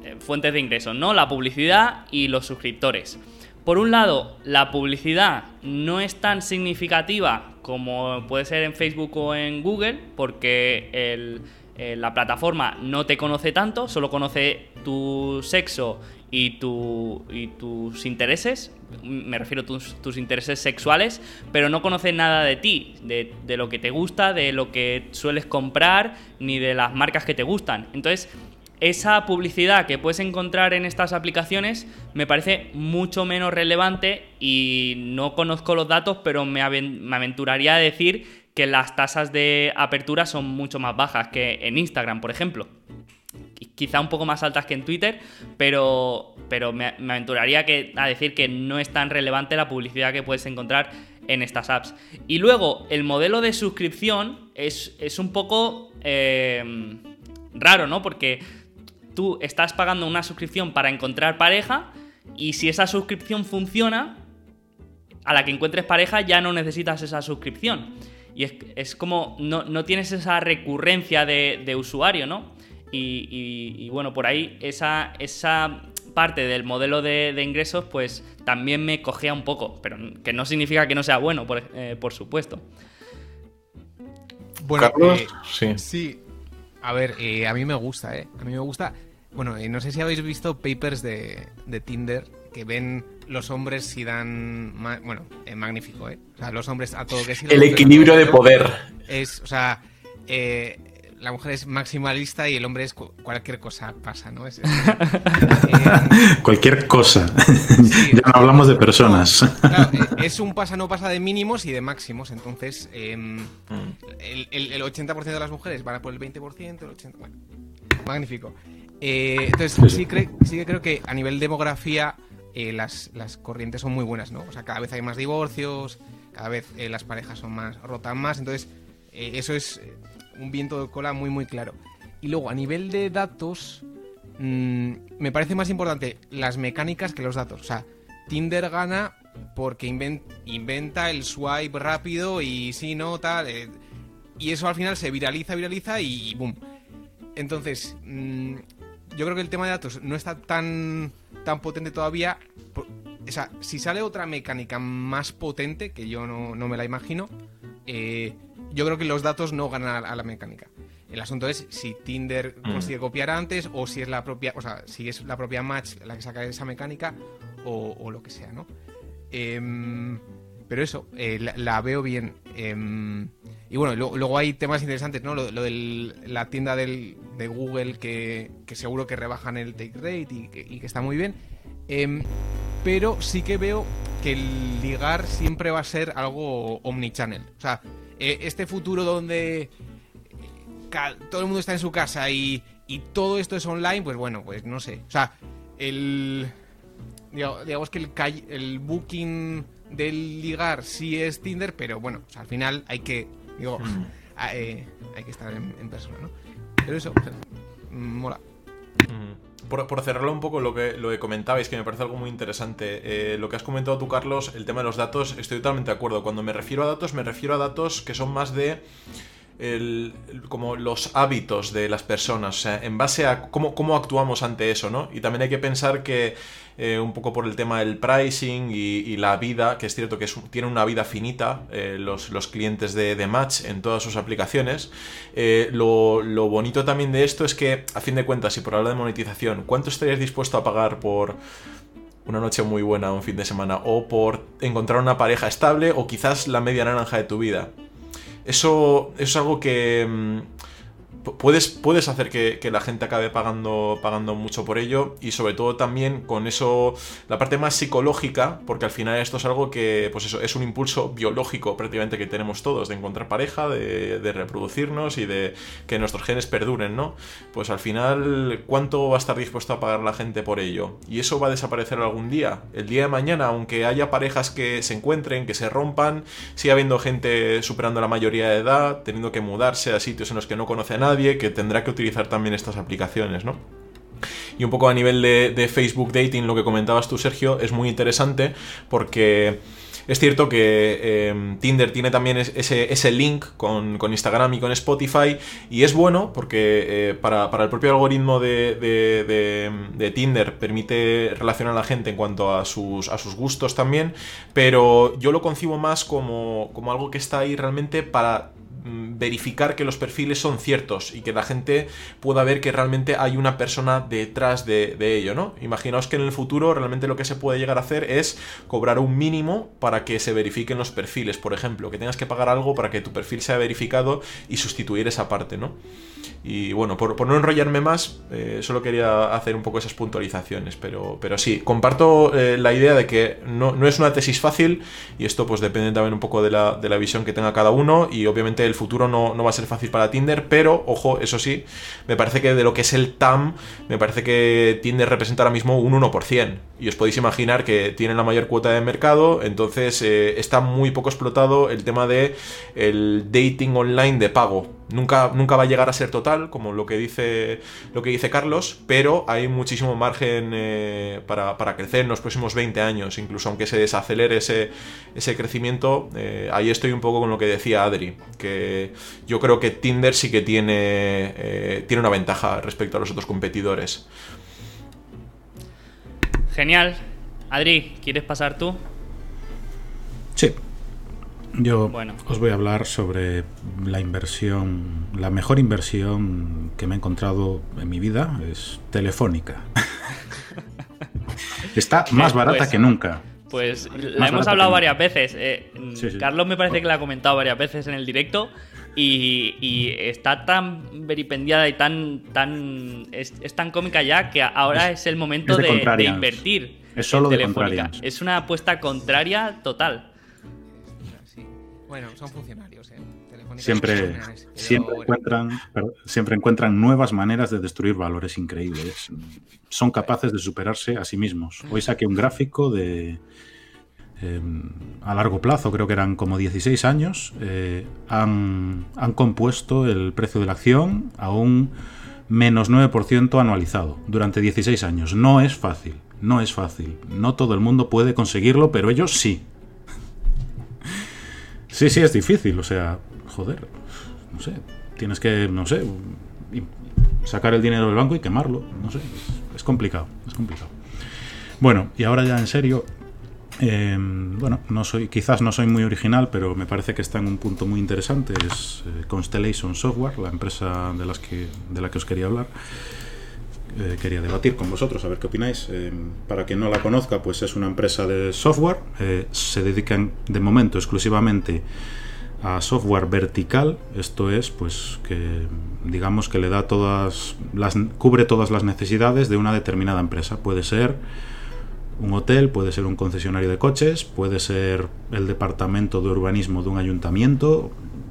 eh, fuentes de ingresos, ¿no? La publicidad y los suscriptores. Por un lado, la publicidad no es tan significativa como puede ser en Facebook o en Google, porque eh, la plataforma no te conoce tanto, solo conoce tu sexo y, y tus intereses, me refiero a tus, intereses sexuales, pero no conoce nada de ti, de, lo que te gusta, de lo que sueles comprar, ni de las marcas que te gustan. Entonces, esa publicidad que puedes encontrar en estas aplicaciones me parece mucho menos relevante y no conozco los datos, pero me, aventuraría a decir que las tasas de apertura son mucho más bajas que en Instagram, por ejemplo quizá un poco más altas que en Twitter, pero, pero me, aventuraría a decir que no es tan relevante la publicidad que puedes encontrar en estas apps. Y luego, el modelo de suscripción es, un poco eh, raro, ¿no? Porque tú estás pagando una suscripción para encontrar pareja y si esa suscripción funciona, a la que encuentres pareja ya no necesitas esa suscripción. Y es, como no, tienes esa recurrencia de, de usuario, ¿no? Y, bueno, por ahí esa, esa parte del modelo de, ingresos pues también me cogía un poco, pero que no significa que no sea bueno, por, eh, supuesto. Bueno, eh, sí. sí. A ver, eh, a mí me gusta, ¿eh? A mí me gusta. Bueno, no sé si habéis visto papers de, de Tinder que ven los hombres si dan. Bueno, magnífico, ¿eh? O sea, los hombres a todo que sí. El equilibrio de poder. Es, o sea, eh, la mujer es maximalista y el hombre es cualquier cosa pasa, ¿no? Es, cualquier cosa. ya no hablamos de personas. E, es un pasa no pasa de mínimos y de máximos. Entonces, em, el, 80% de las mujeres van a por el 20%, el 80%. Bueno, Magnífico. Eh, entonces, Sí, cre- sí que creo que a nivel demografía eh, las, las corrientes son muy buenas, ¿no? O sea, cada vez hay más divorcios, cada vez eh, las parejas son más, rotan más, entonces eh, eso es eh, un viento de cola muy, muy claro. Y luego, a nivel de datos, mm, me parece más importante las mecánicas que los datos. O sea, Tinder gana porque inven- inventa el swipe rápido y sí, no, tal. eh, y eso al final se viraliza, viraliza y boom. Entonces, mm, yo creo que el tema de datos no está tan, tan potente todavía. o sea, si sale otra mecánica más potente, que yo no, no me la imagino, eh, yo creo que los datos no ganan a, la mecánica. El asunto es si Tinder Mm. consigue copiar antes o si es la propia, o sea, si es la propia Match la que saca esa mecánica o, o lo que sea, ¿no? Em, pero eso, eh, la, la veo bien. Em, y bueno, lo- luego hay temas interesantes, ¿no? Lo, lo de la tienda del, de Google que, que seguro que rebajan el take rate y que, y que está muy bien. Em, pero sí que veo que el ligar siempre va a ser algo omnichannel. O sea, eh, este futuro donde ca- todo el mundo está en su casa y, y todo esto es online, pues bueno, pues no sé. O sea, el. Digamos que el, el booking del ligar sí es Tinder, pero bueno, o sea, al final hay que. Digo, a- eh, hay que estar en, en persona, ¿no? Pero eso, o sea, mm, mola. Ujú. Por, cerrarlo un poco lo que, lo que comentabais, que me parece algo muy interesante, eh, lo que has comentado tú, Carlos, el tema de los datos, estoy totalmente de acuerdo. Cuando me refiero a datos, me refiero a datos que son más de como los hábitos de las personas, o sea, en base a cómo, actuamos ante eso, ¿no? Y también hay que pensar que eh, un poco por el tema del pricing y, la vida, que es cierto que es tiene una vida finita eh, los, clientes de, de Match en todas sus aplicaciones, eh, lo, lo bonito también de esto es que, a fin de cuentas, y por hablar de monetización, ¿cuánto estarías dispuesto a pagar por una noche muy buena un fin de semana? O por encontrar una pareja estable o quizás la media naranja de tu vida. Eso, eso es algo que mm, puedes, puedes hacer que, que la gente acabe pagando, pagando mucho por ello y sobre todo también con eso, la parte más psicológica, porque al final esto es algo que, pues eso, es un impulso biológico prácticamente que tenemos todos, de encontrar pareja, de, reproducirnos y de que nuestros genes perduren, ¿no? Pues al final, ¿cuánto va a estar dispuesto a pagar la gente por ello? Y eso va a desaparecer algún día. El día de mañana, aunque haya parejas que se encuentren, que se rompan, sigue habiendo gente superando la mayoría de edad, teniendo que mudarse a sitios en los que no conoce a nadie, que tendrá que utilizar también estas aplicaciones, ¿no? Y un poco a nivel de, Facebook Dating, lo que comentabas tú, Sergio, es muy interesante porque es cierto que eh, Tinder tiene también es- ese, ese link con, con Instagram y con Spotify y es bueno porque eh, para, para el propio algoritmo de, de- de- de Tinder permite relacionar a la gente en cuanto a sus, a sus gustos también, pero yo lo concibo más como, como algo que está ahí realmente para verificar que los perfiles son ciertos y que la gente pueda ver que realmente hay una persona detrás de, de ello, ¿no? Imaginaos que en el futuro realmente lo que se puede llegar a hacer es cobrar un mínimo para que se verifiquen los perfiles, por ejemplo, que tengas que pagar algo para que tu perfil sea verificado y sustituir esa parte, ¿no? Y bueno, por, por no enrollarme más, eh, solo quería hacer un poco esas puntualizaciones, pero, pero sí, comparto eh, la idea de que no, no es una tesis fácil y esto pues depende también un poco de la, de la visión que tenga cada uno y obviamente el futuro no, no va a ser fácil para Tinder, pero ojo, eso sí, me parece que de lo que es el TAM, me parece que Tinder representa ahora mismo un 1% y os podéis imaginar que tienen la mayor cuota de mercado, entonces eh, está muy poco explotado el tema de el dating online de pago. Nunca, nunca va a llegar a ser total, como lo que dice, lo que dice Carlos, pero hay muchísimo margen eh, para, para crecer en los próximos 20 años, incluso aunque se desacelere ese, ese crecimiento. eh, ahí estoy un poco con lo que decía Adri, que yo creo que Tinder sí que tiene, eh, tiene una ventaja respecto a los otros competidores. Genial. Adri, ¿quieres pasar tú? Sí. Yo Bueno. os voy a hablar sobre la inversión, la mejor inversión que me he encontrado en mi vida es Telefónica. Está más barata Pues- que nunca. Pues la hemos hablado varias veces. eh, Sí, sí. Carlos me parece que la ha comentado varias veces en el directo. Y, y está tan veripendiada y tan tan es, es tan cómica ya que ahora es, el momento es de de, de contrarians. invertir. Es solo en de Telefónica. Es una apuesta contraria total. Bueno, son funcionarios, ¿eh? Telefónica. siempre, siempre, encuentran, siempre encuentran nuevas maneras de destruir valores increíbles. Son capaces de superarse a sí mismos. Hoy saqué un gráfico de... Em, a largo plazo, creo que eran como 16 años, eh, han, han compuesto el precio de la acción a un menos 9% anualizado durante 16 años. No es fácil, no es fácil. No todo el mundo puede conseguirlo, pero ellos sí. Sí, sí, es difícil, o sea, joder, no sé, tienes que, no sé, sacar el dinero del banco y quemarlo, no sé, es, complicado, es complicado. Bueno, y ahora ya en serio, em, bueno, no soy, quizás no soy muy original, pero me parece que está en un punto muy interesante. Es eh, Constellation Software, la empresa de, las que, de la que os quería hablar. Eh, quería debatir con vosotros, a ver qué opináis. Eh, para quien no la conozca, pues es una empresa de software. Eh, se dedican de momento exclusivamente a software vertical. Esto es, pues, que digamos que le da todas las cubre todas las necesidades de una determinada empresa. Puede ser un hotel, puede ser un concesionario de coches, puede ser el departamento de urbanismo de un ayuntamiento.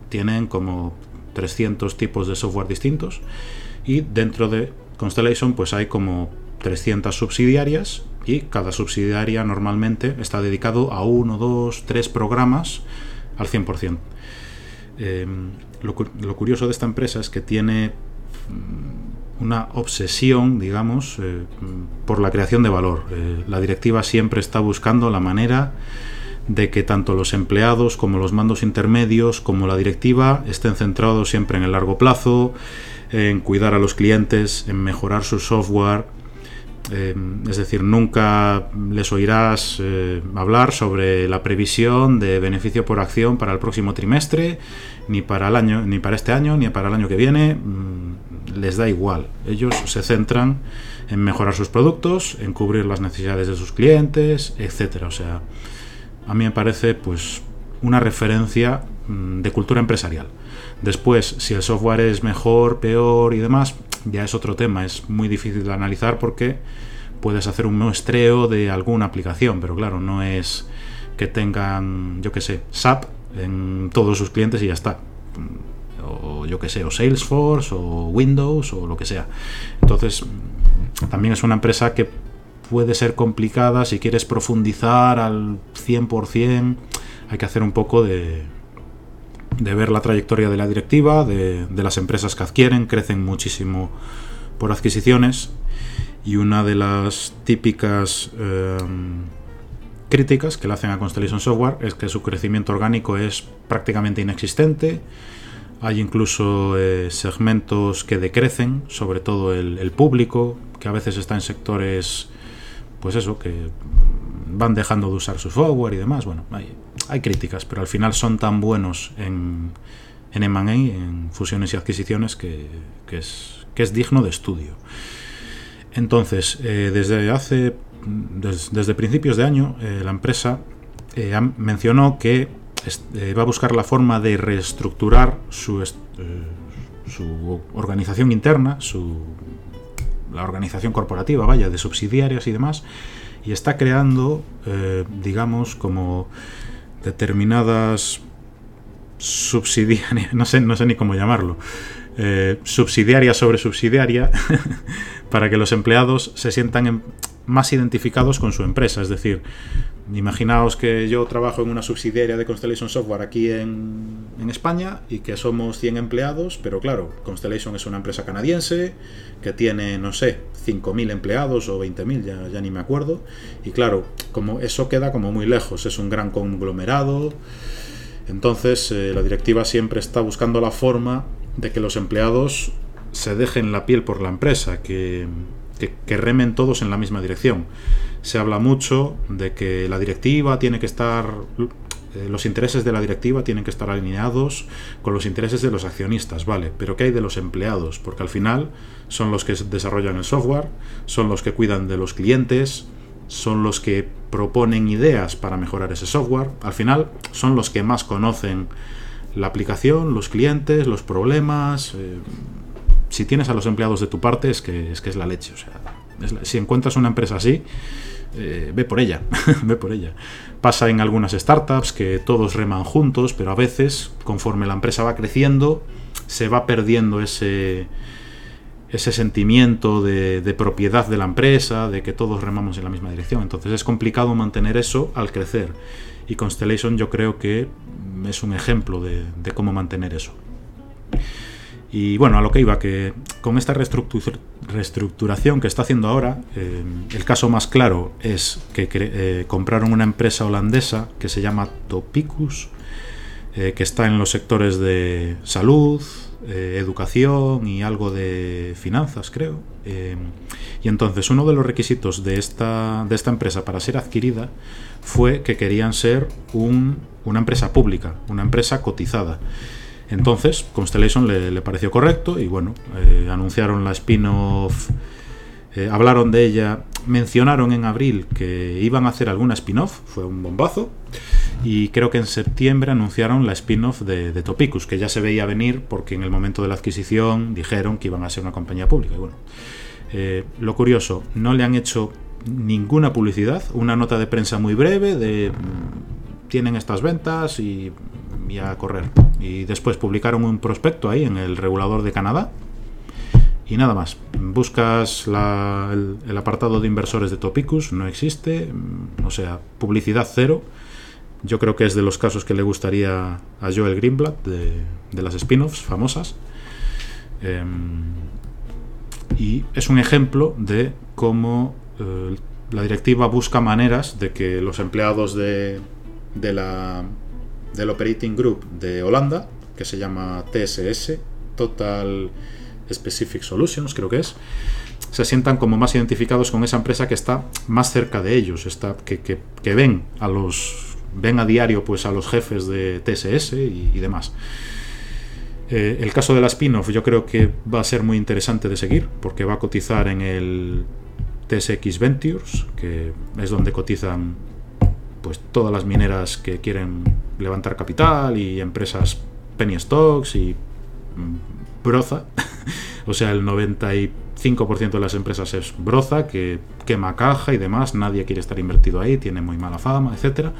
Tienen como 300 tipos de software distintos y dentro de Constellation pues hay como 300 subsidiarias y cada subsidiaria normalmente está dedicado a uno, dos, tres programas al 100%. Em, lo, curioso de esta empresa es que tiene mm, una obsesión, digamos, eh, por la creación de valor. Eh, la directiva siempre está buscando la manera de que tanto los empleados como los mandos intermedios como la directiva estén centrados siempre en el largo plazo, en cuidar a los clientes, en mejorar su software. Eh, es decir, nunca les oirás eh, hablar sobre la previsión de beneficio por acción para el próximo trimestre, ni para el año, ni para este año, ni para el año que viene. Mm, les da igual. Ellos se centran en mejorar sus productos, en cubrir las necesidades de sus clientes, etcétera. O sea, a mí me parece pues una referencia mm, de cultura empresarial. Después, si el software es mejor, peor y demás, ya es otro tema, es muy difícil de analizar porque puedes hacer un muestreo de alguna aplicación, pero claro, no es que tengan, yo qué sé, SAP en todos sus clientes y ya está. O yo qué sé, o Salesforce, o Windows, o lo que sea. Entonces, también es una empresa que puede ser complicada si quieres profundizar al 100%, hay que hacer un poco de, de ver la trayectoria de la directiva, de, las empresas que adquieren, crecen muchísimo por adquisiciones y una de las típicas em, críticas que le hacen a Constellation Software es que su crecimiento orgánico es prácticamente inexistente. Hay incluso eh, segmentos que decrecen, sobre todo el, público, que a veces está en sectores, pues eso, que van dejando de usar su software y demás. Bueno, hay, hay críticas, pero al final son tan buenos en, en M&A, en fusiones y adquisiciones, que, es, que es digno de estudio. Entonces, eh, desde hace, desde principios de año, eh, la empresa eh, mencionó que va a buscar la forma de reestructurar su, su organización interna, su, la organización corporativa, vaya, de subsidiarias y demás, y está creando, digamos, como determinadas subsidiarias, no sé, no sé ni cómo llamarlo, eh, subsidiaria sobre subsidiaria, para que los empleados se sientan más identificados con su empresa. Es decir, imaginaos que yo trabajo en una subsidiaria de Constellation Software aquí en, España y que somos 100 empleados, pero claro, Constellation es una empresa canadiense que tiene, no sé, 5.000 empleados o 20.000, ya, ya ni me acuerdo. Y claro, como eso queda como muy lejos, es un gran conglomerado. Entonces, eh, la directiva siempre está buscando la forma de que los empleados se dejen la piel por la empresa, que, que, remen todos en la misma dirección. Se habla mucho de que la directiva tiene que estar eh, los intereses de la directiva tienen que estar alineados con los intereses de los accionistas, vale, pero ¿qué hay de los empleados? Porque al final son los que desarrollan el software, son los que cuidan de los clientes, son los que proponen ideas para mejorar ese software, al final son los que más conocen la aplicación, los clientes, los problemas. Eh, si tienes a los empleados de tu parte es que es, que es la leche, o sea, si encuentras una empresa así, eh, ve por ella, ve por ella. Pasa en algunas startups que todos reman juntos, pero a veces, conforme la empresa va creciendo, se va perdiendo ese, ese sentimiento de, de, propiedad de la empresa, de que todos remamos en la misma dirección. Entonces es complicado mantener eso al crecer. Y Constellation yo creo que es un ejemplo de, de cómo mantener eso. Y bueno, a lo que iba, que con esta reestructuración que está haciendo ahora, eh, el caso más claro es que eh, compraron una empresa holandesa que se llama Topicus, eh, que está en los sectores de salud, educación y algo de finanzas, creo. y entonces uno de los requisitos de esta, de esta empresa para ser adquirida fue que querían ser un, una empresa pública, una empresa cotizada. Entonces, Constellation le, pareció correcto y bueno, eh, anunciaron la spin-off, eh, hablaron de ella, mencionaron en abril que iban a hacer alguna spin-off, fue un bombazo, y creo que en septiembre anunciaron la spin-off de, Topicus, que ya se veía venir porque en el momento de la adquisición dijeron que iban a ser una compañía pública. Y bueno, eh, lo curioso, no le han hecho ninguna publicidad, una nota de prensa muy breve de mm, tienen estas ventas y y a correr. Y después publicaron un prospecto ahí en el regulador de Canadá. Y nada más. Buscas el, apartado de inversores de Topicus, no existe. Mm, o sea, publicidad cero. Yo creo que es de los casos que le gustaría a Joel Greenblatt de, las spin-offs famosas. Em, y es un ejemplo de cómo eh, la directiva busca maneras de que los empleados de, de la del Operating Group de Holanda, que se llama TSS, Total Specific Solutions, creo que es, se sientan como más identificados con esa empresa que está más cerca de ellos, está, que, que, ven a los ven a diario pues a los jefes de TSS y, demás. Eh, el caso de la spin-off yo creo que va a ser muy interesante de seguir porque va a cotizar en el TSX Ventures, que es donde cotizan pues todas las mineras que quieren levantar capital y empresas penny stocks y mm, broza. o sea, el 95% de las empresas es broza, que quema caja y demás, nadie quiere estar invertido ahí, tiene muy mala fama, etcétera.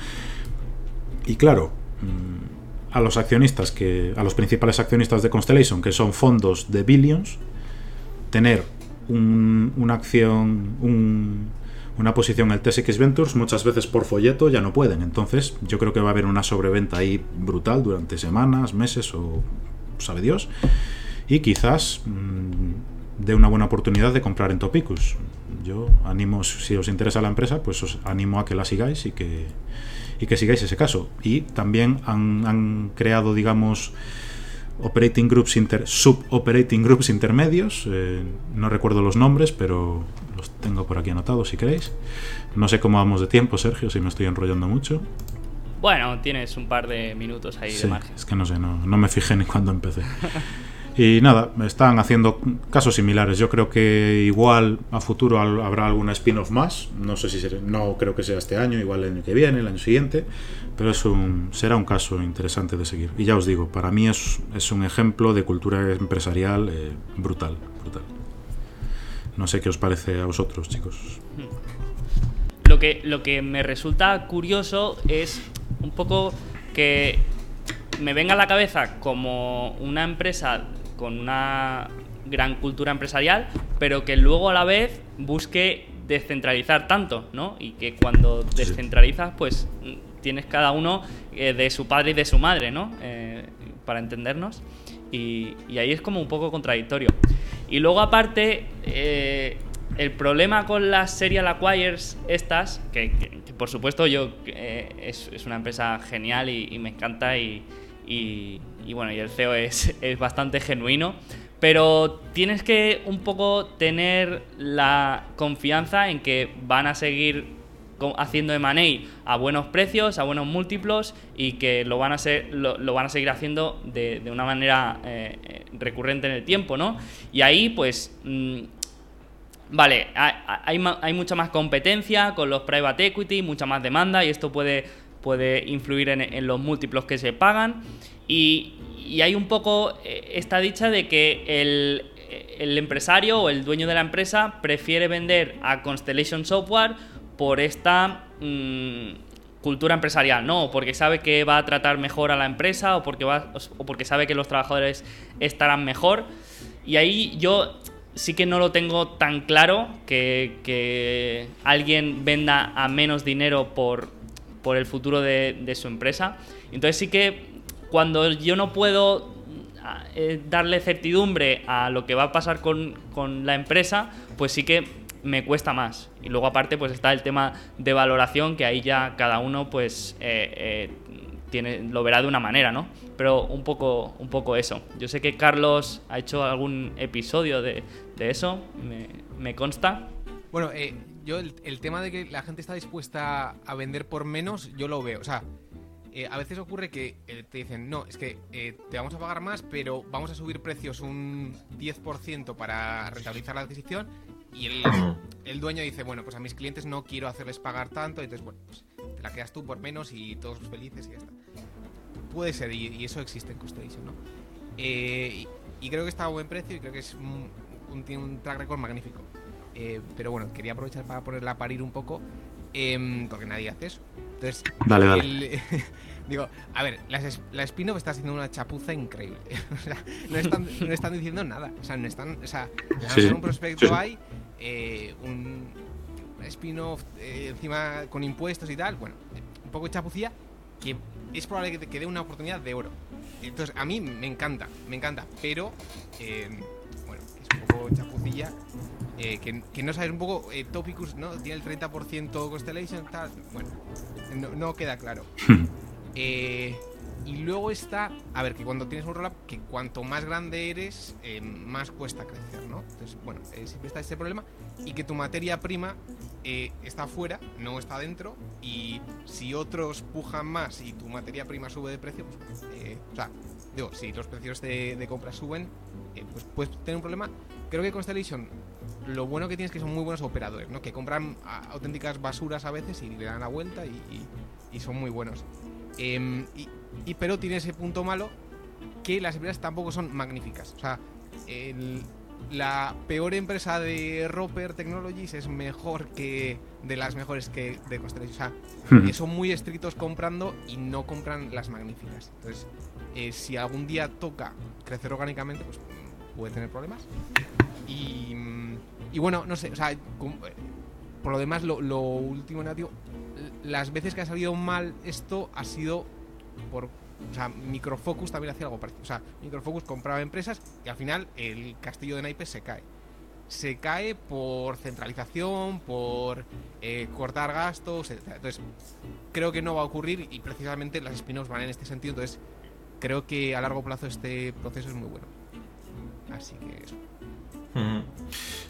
Y claro, mm, a los accionistas que a los principales accionistas de Constellation, que son fondos de billions, tener una acción, un, una posición el TSX Ventures, muchas veces por folleto ya no pueden. Entonces, yo creo que va a haber una sobreventa ahí brutal durante semanas, meses o sabe Dios. Y quizás mm, dé una buena oportunidad de comprar en Topicus. Yo animo, si os interesa la empresa, pues os animo a que la sigáis y que, y que sigáis ese caso. Y también han, han creado, digamos, operating groups inter, sub-operating groups intermedios. Eh, no recuerdo los nombres, pero tengo por aquí anotados si queréis. No sé cómo vamos de tiempo, Sergio, si me estoy enrollando mucho. Bueno, tienes un par de minutos ahí de margen. Es que no sé, no, no me fijé ni cuando empecé. Y nada, están haciendo casos similares. Yo creo que igual a futuro habrá alguna spin-off más. No sé si será, no creo que sea este año, igual el año que viene, el año siguiente. Pero es un, será un caso interesante de seguir. Y ya os digo, para mí es, es un ejemplo de cultura empresarial eh, brutal, brutal. No sé qué os parece a vosotros, chicos. Lo que, lo que me resulta curioso es un poco que me venga a la cabeza como una empresa con una gran cultura empresarial, pero que luego a la vez busque descentralizar tanto, ¿no? Y que cuando descentralizas, pues tienes cada uno eh, de su padre y de su madre, ¿no? Eh, para entendernos. Y, ahí es como un poco contradictorio. Y luego aparte, eh, el problema con las serial acquires estas, que, por supuesto yo es, una empresa genial y, me encanta y, y bueno, y el CEO es, bastante genuino, pero tienes que un poco tener la confianza en que van a seguir haciendo M&A a buenos precios, a buenos múltiplos y que lo van a, lo, van a seguir haciendo de, una manera eh, recurrente en el tiempo, ¿no? Y ahí, pues, mm, vale, hay, hay, mucha más competencia con los private equity, mucha más demanda y esto puede, puede influir en, en los múltiplos que se pagan y, hay un poco eh, esta dicha de que el empresario o el dueño de la empresa prefiere vender a Constellation Software por esta mm, cultura empresarial, ¿no? porque sabe que va a tratar mejor a la empresa o porque, va, o porque sabe que los trabajadores estarán mejor. Y ahí yo sí que no lo tengo tan claro que, alguien venda a menos dinero por, por el futuro de, su empresa. Entonces sí que cuando yo no puedo eh, darle certidumbre a lo que va a pasar con, con, la empresa, pues sí que me cuesta más. Y luego aparte pues está el tema de valoración, que ahí ya cada uno pues eh, eh, tiene, lo verá de una manera, ¿no? Pero un poco, un poco eso. Yo sé que Carlos ha hecho algún episodio de, eso, me, consta. Bueno, eh, yo el, tema de que la gente está dispuesta a vender por menos, yo lo veo. O sea, eh, a veces ocurre que eh, te dicen, no, es que te vamos a pagar más, pero vamos a subir precios un 10% para rentabilizar la adquisición. Y el, el, dueño dice, bueno, pues a mis clientes no quiero hacerles pagar tanto, entonces, bueno, pues te la quedas tú por menos y todos felices y ya está. Puede ser, y, eso existe en Constellation, ¿no? Eh, y, creo que está a buen precio y creo que es un, tiene un track record magnífico. Eh, pero bueno, quería aprovechar para ponerla a parir un poco, em, porque nadie hace eso. Entonces, dale, dale. digo, a ver, la, la spin-off está haciendo una chapuza increíble. o sea, no están, no están diciendo nada. O sea, no están. O sea, un prospecto hay, eh, un, spin-off eh, encima con impuestos y tal, bueno, un poco de chapucía que es probable que te dé una oportunidad de oro. Entonces, a mí me encanta, me encanta, pero eh, bueno, es un poco chapucilla. Eh, que, no sabes un poco, eh, Topicus, ¿no? Tiene el 30% Constellation, tal. Bueno, no, queda claro. Hmm. eh, y luego está, a ver, que cuando tienes un roll-up, que cuanto más grande eres, más cuesta crecer, ¿no? Entonces, bueno, siempre está ese problema. Y que tu materia prima está afuera, no está dentro. Y si otros pujan más y tu materia prima sube de precio, pues, o sea, digo, si los precios de, compra suben, pues puedes tener un problema. Creo que Constellation, lo bueno que tienes es que son muy buenos operadores, ¿no? Que compran auténticas basuras a veces y le dan la vuelta y, y son muy buenos. Em, y, pero tiene ese punto malo que las empresas tampoco son magníficas. O sea, la peor empresa de Roper Technologies es mejor que de las mejores que de Constellation. O sea, hmm. son muy estrictos comprando y no compran las magníficas. Entonces, eh, si algún día toca crecer orgánicamente, pues puede tener problemas. Y, bueno, no sé, o sea, por lo demás, lo, último negativo, las veces que ha salido mal esto ha sido por o sea, Microfocus también hacía algo parecido. O sea, Microfocus compraba empresas y al final el castillo de naipes se cae. Se cae por centralización, por eh, cortar gastos, etc. Entonces, creo que no va a ocurrir y precisamente las spin van en este sentido. Entonces, creo que a largo plazo este proceso es muy bueno. Así que eso.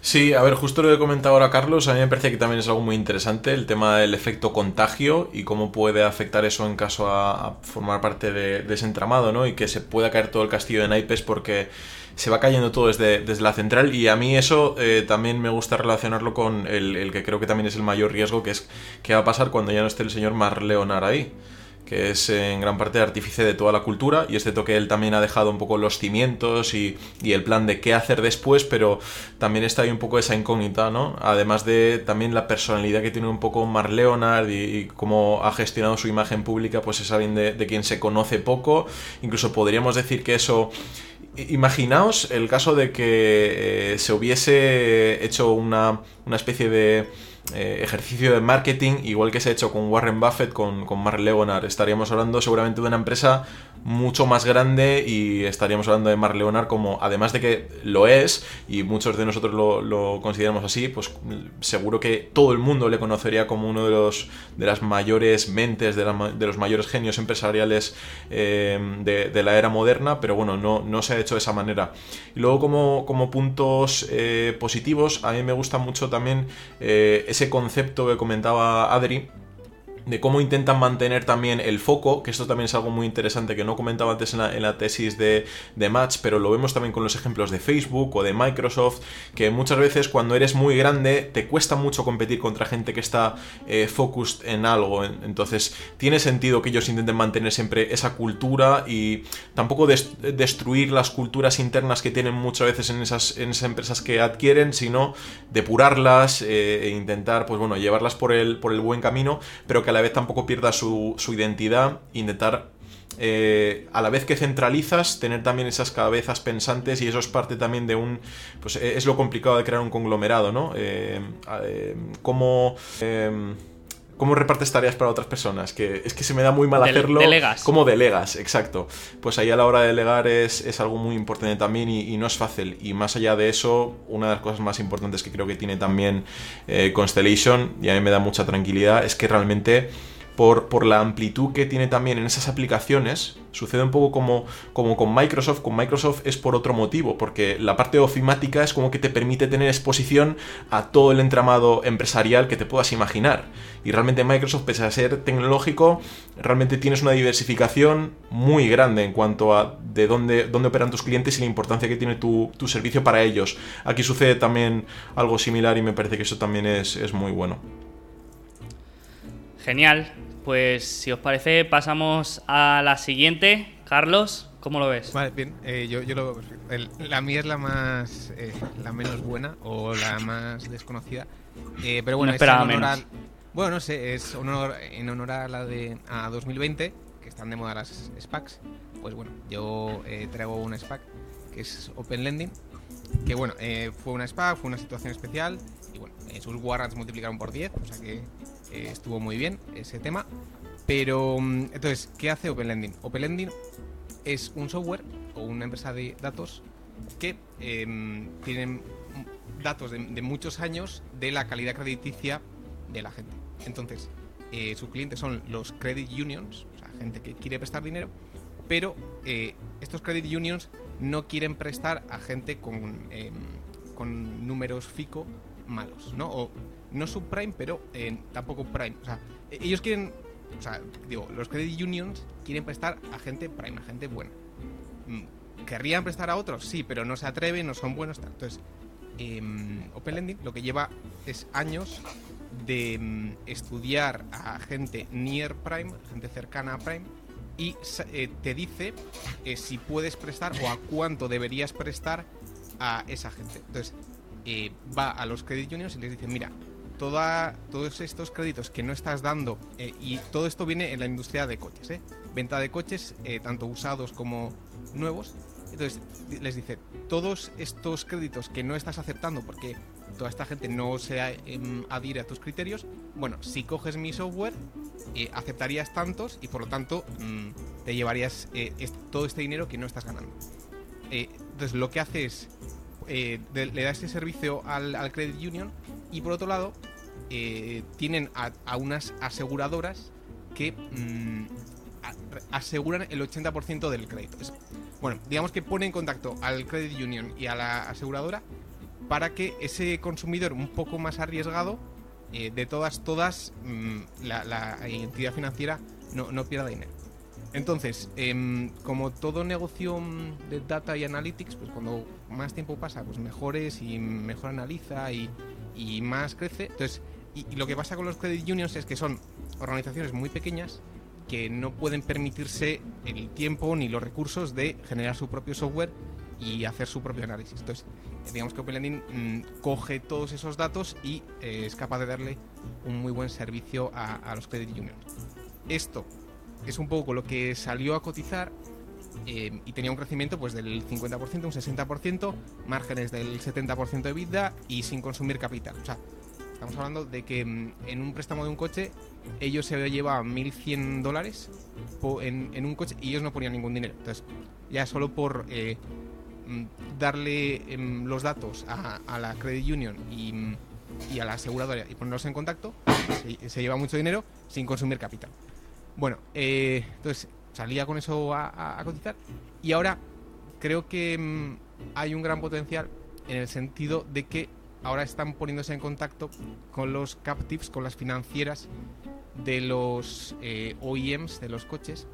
Sí, a ver, justo lo que comentado ahora Carlos, a mí me parece que también es algo muy interesante el tema del efecto contagio y cómo puede afectar eso en caso a, formar parte de, ese entramado, ¿no? Y que se pueda caer todo el castillo de naipes porque se va cayendo todo desde, desde la central. Y a mí eso eh, también me gusta relacionarlo con el, que creo que también es el mayor riesgo, que es qué va a pasar cuando ya no esté el señor Mar Leonard ahí que es en gran parte artífice de toda la cultura, y este toque él también ha dejado un poco los cimientos y, el plan de qué hacer después, pero también está ahí un poco esa incógnita, ¿no? Además de también la personalidad que tiene un poco Mar Leonard y, cómo ha gestionado su imagen pública, pues es alguien de, quien se conoce poco, incluso podríamos decir que eso... Imaginaos el caso de que eh, se hubiese hecho una, una especie de eh, ejercicio de marketing, igual que se ha hecho con Warren Buffett, con, con Mark Leonard. Estaríamos hablando seguramente de una empresa mucho más grande y estaríamos hablando de Mark Leonard como, además de que lo es, y muchos de nosotros lo, consideramos así, pues seguro que todo el mundo le conocería como uno de los de las mayores mentes, de, los mayores genios empresariales eh, de, la era moderna, pero bueno, no, no se ha hecho de esa manera. Y luego como, como puntos eh, positivos, a mí me gusta mucho también ese concepto que comentaba Adri, de cómo intentan mantener también el foco, que esto también es algo muy interesante que no comentaba antes en la, tesis de, de, Match, pero lo vemos también con los ejemplos de Facebook o de Microsoft, que muchas veces cuando eres muy grande te cuesta mucho competir contra gente que está eh, focused en algo, entonces tiene sentido que ellos intenten mantener siempre esa cultura y tampoco destruir las culturas internas que tienen muchas veces en esas, en esas empresas que adquieren, sino depurarlas eh, e intentar, pues bueno, llevarlas por el, por el buen camino, pero que a la vez tampoco pierda su, identidad, intentar eh, a la vez que centralizas, tener también esas cabezas pensantes y eso es parte también de un... Pues eh, es lo complicado de crear un conglomerado, ¿no? Eh, cómo... ¿Cómo repartes tareas para otras personas? Que es que se me da muy mal hacerlo. Delegas. ¿Cómo delegas? Exacto. Pues ahí a la hora de delegar es, algo muy importante también y, no es fácil. Y más allá de eso, una de las cosas más importantes que creo que tiene también Constellation, y a mí me da mucha tranquilidad, es que realmente por, la amplitud que tiene también en esas aplicaciones. Sucede un poco como, como con Microsoft. Con Microsoft es por otro motivo, porque la parte ofimática es como que te permite tener exposición a todo el entramado empresarial que te puedas imaginar. Y realmente Microsoft, pese a ser tecnológico, realmente tienes una diversificación muy grande en cuanto a de dónde, dónde operan tus clientes y la importancia que tiene tu, servicio para ellos. Aquí sucede también algo similar y me parece que eso también es, es muy bueno. Genial, pues si os parece, pasamos a la siguiente. Carlos, ¿cómo lo ves? Vale, bien, eh, yo, lo veo la mía es la más. Eh, la menos buena o la más desconocida. Eh, pero bueno, es en honor bueno, no sé, es honor, en honor a la de a 2020, que están de moda las SPACs. Pues bueno, yo traigo una SPAC que es Open Lending. Que bueno, fue una SPAC, fue una situación especial. Bueno, sus warrants multiplicaron por 10, o sea que eh, estuvo muy bien ese tema. Pero, mm, entonces, ¿qué hace Open Lending? Open Lending es un software o una empresa de datos que em, tienen datos de, muchos años de la calidad crediticia de la gente. Entonces, eh, sus clientes son los credit unions, o sea, gente que quiere prestar dinero, pero eh, estos credit unions no quieren prestar a gente con, em, con números FICO malos, ¿no? O no subprime, pero eh, tampoco prime. O sea, e-, ellos quieren, o sea, digo, los credit unions quieren prestar a gente prime, a gente buena. Mm, ¿Querrían prestar a otros? Sí, pero no se atreven, no son buenos. Entonces, em, Open Lending lo que lleva es años de mm, estudiar a gente near prime, gente cercana a prime, y eh, te dice eh, si puedes prestar o a cuánto deberías prestar a esa gente. Entonces, va a los credit unions y les dice, mira, todos estos créditos que no estás dando, eh, y todo esto viene en la industria de coches, ¿eh? venta de coches, eh, tanto usados como nuevos. Entonces les dice, todos estos créditos que no estás aceptando porque toda esta gente no se em, adhiere a tus criterios, bueno, si coges mi software, aceptarías tantos y por lo tanto mm, te llevarías todo este dinero que no estás ganando. entonces lo que hace es, le da este servicio al, al Credit Union y por otro lado eh, tienen a, unas aseguradoras que mm, aseguran el 80% del crédito. bueno, digamos que pone en contacto al Credit Union y a la aseguradora para que ese consumidor un poco más arriesgado, eh, de todas, todas, mm, la, entidad financiera no, no, pierda dinero. Entonces, em, como todo negocio mm, de data y analytics, pues cuando más tiempo pasa, pues mejores y mejor analiza y, y más crece. Entonces, y, lo que pasa con los credit unions es que son organizaciones muy pequeñas que no pueden permitirse el tiempo ni los recursos de generar su propio software y hacer su propio análisis. Entonces, digamos que OpenLending mm, coge todos esos datos y eh, es capaz de darle un muy buen servicio a, los credit unions. Esto es un poco lo que salió a cotizar eh, y tenía un crecimiento pues del 50%, un 60%, márgenes del 70% de vida y sin consumir capital. O sea, Estamos hablando de que mm, en un préstamo de un coche ellos se llevaban 1.100 dólares en, un coche y ellos no ponían ningún dinero. Entonces, ya solo por eh, mm, darle em, los datos a, la Credit Union mm, y, a la aseguradora y ponerlos en contacto, se, lleva mucho dinero sin consumir capital. Bueno, eh, entonces salía con eso a, cotizar y ahora creo que hay un gran potencial en el sentido de que ahora están poniéndose en contacto con los captives, con las financieras de los eh, OEMs de los coches.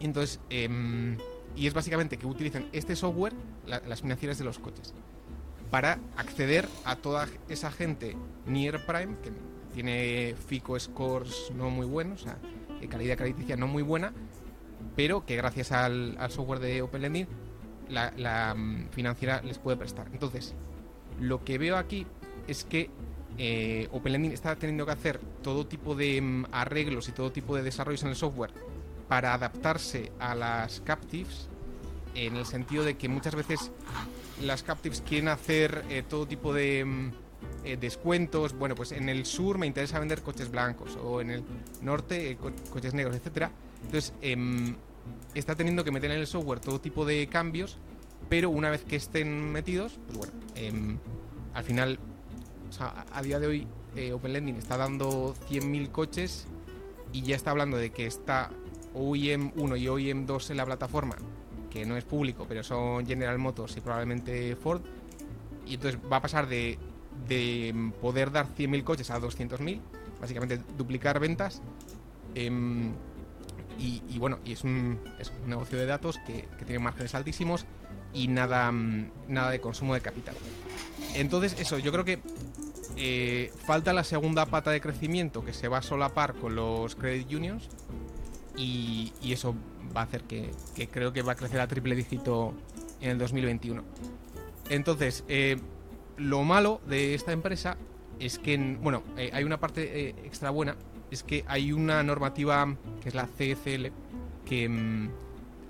Y entonces, em, y es básicamente que utilizan este software, la- las financieras de los coches, para acceder a toda esa gente near prime que tiene FICO scores no muy buenos, calidad crediticia no muy buena, pero que gracias al, software de Open Lending la, mm, financiera les puede prestar. Entonces, lo que veo aquí es que eh, Open está teniendo que hacer todo tipo de mm, arreglos y todo tipo de desarrollos en el software para adaptarse a las captives, en el sentido de que muchas veces las captives quieren hacer eh, todo tipo de mm, eh, descuentos. Bueno, pues en el sur me interesa vender coches blancos o en el norte eh, co- coches negros, etcétera. Entonces, em, está teniendo que meter en el software todo tipo de cambios, pero una vez que estén metidos, pues bueno, em, al final, o sea, a, a día de hoy, eh, Open Lending está dando 100.000 coches y ya está hablando de que está OEM 1 y OEM 2 en la plataforma, que no es público, pero son General Motors y probablemente Ford. Y entonces va a pasar de, de poder dar 100.000 coches a 200.000, básicamente duplicar ventas. Em, y, y bueno, y es un, es un negocio de datos que, que tiene márgenes altísimos y nada, mm, nada de consumo de capital. Entonces, eso, yo creo que eh, falta la segunda pata de crecimiento que se va a solapar con los credit unions y, y eso va a hacer que, que creo que va a crecer a triple dígito en el 2021. Entonces, eh, lo malo de esta empresa es que, en- bueno, eh, hay una parte eh, extra buena, es que hay una normativa que es la CECL que mm,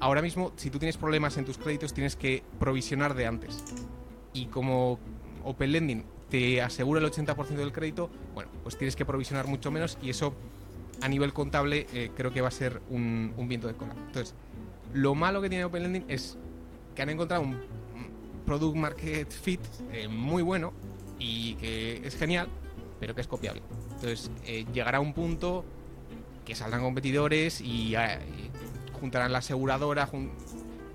ahora mismo, si tú tienes problemas en tus créditos, tienes que provisionar de antes. Y como Open Lending te asegura el 80% del crédito, bueno, pues tienes que provisionar mucho menos y eso a nivel contable eh, creo que va a ser un, un viento de cola. Entonces, lo malo que tiene Open Lending es que han encontrado un product market fit eh, muy bueno y que es genial, pero que es copiable. Entonces, eh, llegará un punto que saldrán competidores y, eh, juntarán la aseguradora,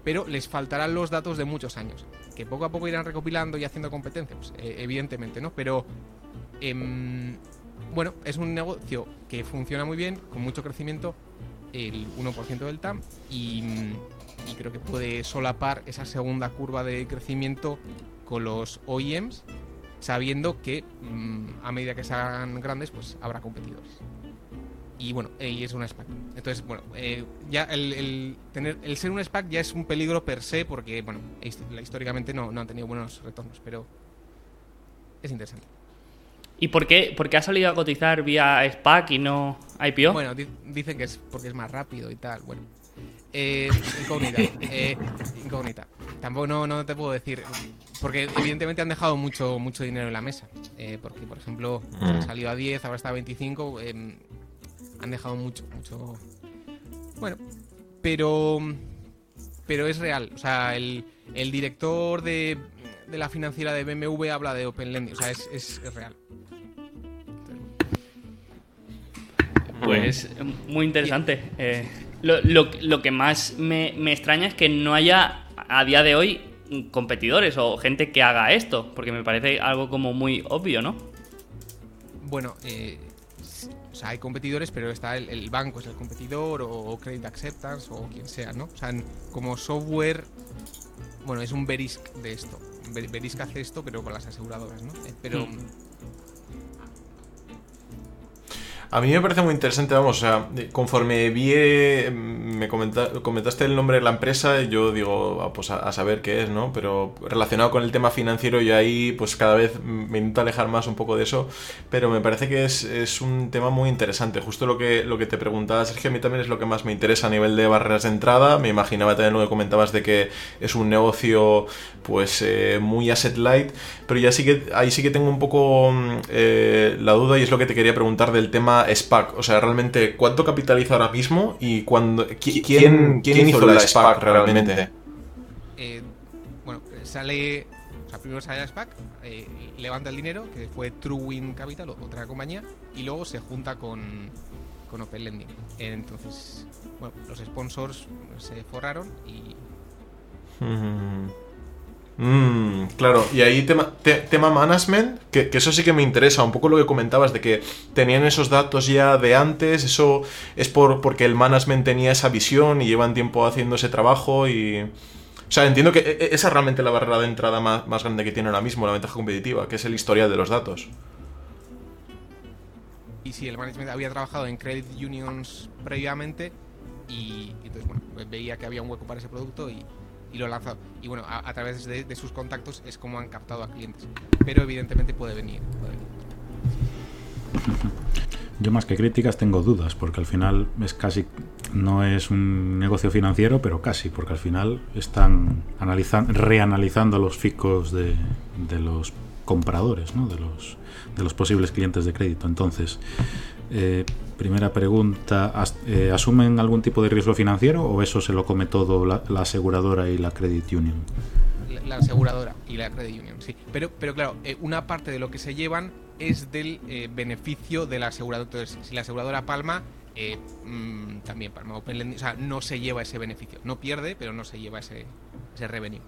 pero les faltarán los datos de muchos años, que poco a poco irán recopilando y haciendo competencia, pues, evidentemente, ¿no? Pero, em, bueno, es un negocio que funciona muy bien, con mucho crecimiento, el 1% del TAM, y, y creo que puede solapar esa segunda curva de crecimiento con los OEMs, sabiendo que mm, a medida que se hagan grandes, pues habrá competidores. Y bueno, eh, y es una SPAC. Entonces, bueno, eh, ya el, el tener, el ser un SPAC ya es un peligro per se, porque, bueno, hist- históricamente no, no han tenido buenos retornos, pero es interesante. ¿Y por qué, por qué ha salido a cotizar vía SPAC y no IPO? Bueno, di- dicen que es porque es más rápido y tal. Bueno, eh, incógnita. eh, incógnita. Tampoco no, no te puedo decir. Porque evidentemente han dejado mucho, mucho dinero en la mesa. Eh, porque, por ejemplo, ha salido a 10, ahora está a 25. eh, han dejado mucho, mucho. Bueno, pero. Pero es real. O sea, el, el director de, de la financiera de BMW habla de Open Lending. O sea, es, es, es real. Pues muy interesante. Eh, lo, lo- lo que más me, me extraña es que no haya a día de hoy competidores o gente que haga esto, porque me parece algo como muy obvio, ¿no? Bueno, eh, s- o sea, hay competidores, pero está el, el banco es el competidor o, o Credit Acceptance o quien sea, ¿no? O sea, en- como software, bueno, es un Verisk de esto. Ver- Verisk hace esto, pero con las aseguradoras, ¿no? Eh, pero Hmm. A mí me parece muy interesante, vamos, o sea, conforme vi, eh, me comenta- comentaste el nombre de la empresa, yo digo, ah, pues a, a saber qué es, ¿no? Pero relacionado con el tema financiero, yo ahí, pues cada vez me intento alejar más un poco de eso, pero me parece que es, es un tema muy interesante. Justo lo que, lo que te preguntaba, Sergio, a mí también es lo que más me interesa a nivel de barreras de entrada. Me imaginaba también lo que comentabas de que es un negocio, pues, eh, muy asset light, pero ya sí que, ahí sí que tengo un poco mm, eh, la duda y es lo que te quería preguntar del tema SPAC. O sea, realmente, ¿cuánto capitaliza ahora mismo y cuándo, qui- quién, quién hizo la SPAC realmente? eh, bueno, sale. O sea, primero sale la SPAC, eh, levanta el dinero, que fue Truewin Capital, otra compañía, y luego se junta con, con Open Lending. Entonces, bueno, los sponsors se forraron y Mm. Mm, claro, y ahí tema, tema management, que, eso sí que me interesa, un poco lo que comentabas de que tenían esos datos ya de antes, eso es por, porque el management tenía esa visión y llevan tiempo haciendo ese trabajo y... O sea, entiendo que e, e, esa es realmente la barrera de entrada más, más grande que tiene ahora mismo, la ventaja competitiva, que es el historial de los datos. Y si el management había trabajado en credit unions previamente y, entonces, bueno, veía que había un hueco para ese producto y, y lo lanzado. Y bueno, a, través de, sus contactos es como han captado a clientes. Pero evidentemente puede venir. Yo más que críticas tengo dudas, porque al final es casi, no es un negocio financiero, pero casi, porque al final están analizando, reanalizando los ficos de, de los compradores, ¿no? de, los, de los posibles clientes de crédito. Entonces, eh, primera pregunta, eh, ¿asumen algún tipo de riesgo financiero o eso se lo come todo la, aseguradora y la credit union? La, aseguradora y la credit union, sí. Pero, pero claro, eh, una parte de lo que se llevan es del beneficio de la aseguradora. Entonces, si la aseguradora palma, mm, también palma. O sea, no se lleva ese beneficio. No pierde, pero no se lleva ese, ese revenue.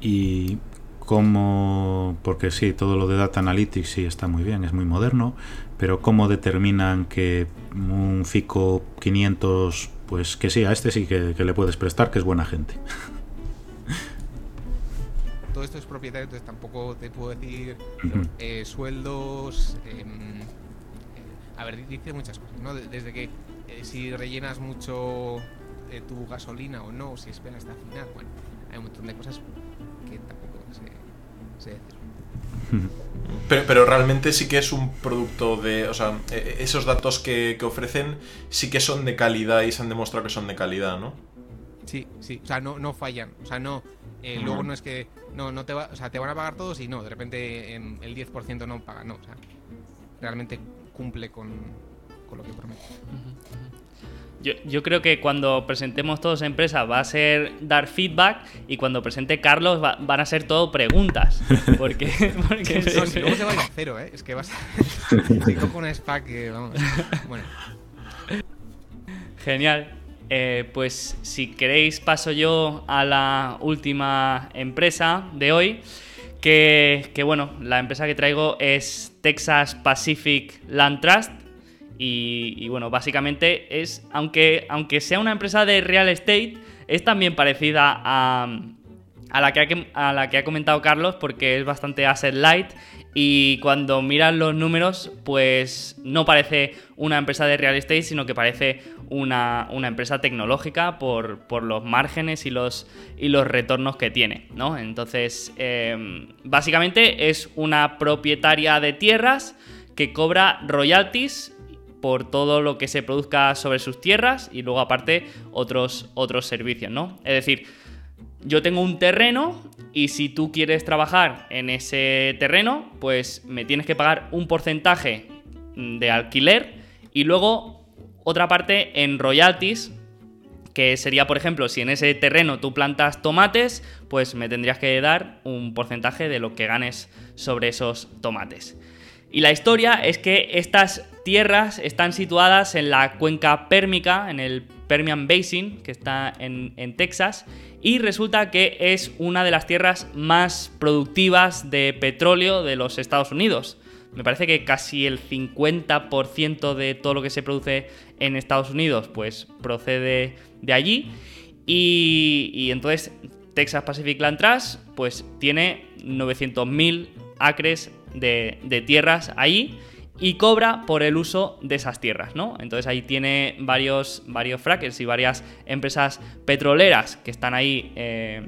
Y cómo, porque sí, todo lo de Data Analytics sí está muy bien, es muy moderno, pero cómo determinan que un FICO 500, pues que sí, a este sí que, le puedes prestar, que es buena gente. Todo esto es propietario, entonces tampoco te puedo decir eh, sueldos. Em, eh, a ver, dice muchas cosas, ¿no? Desde que eh, si rellenas mucho tu gasolina o no, si esperas hasta final, bueno, hay un montón de cosas que tampoco pero, pero, realmente sí que es un producto de. O sea, e, e, esos datos que, ofrecen sí que son de calidad y se han demostrado que son de calidad, ¿no? Sí, sí. O sea, no, no fallan. O sea, no. Eh, luego no es que. No, no te va, o sea, te van a pagar todos y no, de repente el 10% no paga, no. O sea, realmente cumple con, con lo que promete. Yo, creo que cuando presentemos todos empresas va a ser dar feedback y cuando presente Carlos van a ser todo preguntas. Porque, porque no, si luego se va a ir a cero, ¿eh? Es que vas a... si cojo una SPAC que vamos... Bueno. Genial. Eh, pues si queréis paso yo a la última empresa de hoy. Que, que bueno, la empresa que traigo es Texas Pacific Land Trust y, bueno, básicamente es, aunque, aunque sea una empresa de real estate, es también parecida a, a, la, que ha, a la que ha comentado Carlos porque es bastante asset light y cuando miran los números, pues no parece una empresa de real estate, sino que parece una, empresa tecnológica por, por, los márgenes y los, y los retornos que tiene, ¿no? Entonces, eh, básicamente es una propietaria de tierras que cobra royalties por todo lo que se produzca sobre sus tierras y luego aparte otros, otros servicios, ¿no? Es decir, yo tengo un terreno y si tú quieres trabajar en ese terreno, pues me tienes que pagar un porcentaje de alquiler y luego otra parte en royalties, que sería, por ejemplo, si en ese terreno tú plantas tomates, pues me tendrías que dar un porcentaje de lo que ganes sobre esos tomates. Y la historia es que estas tierras están situadas en la cuenca pérmica, en el Permian Basin, que está en, Texas, y resulta que es una de las tierras más productivas de petróleo de los Estados Unidos. Me parece que casi el 50% de todo lo que se produce en Estados Unidos pues procede de allí. Y, y entonces Texas Pacific Land Trust pues tiene 900.000 acres de, tierras ahí y cobra por el uso de esas tierras, ¿no? Entonces ahí tiene varios, varios frackers y varias empresas petroleras que están ahí eh,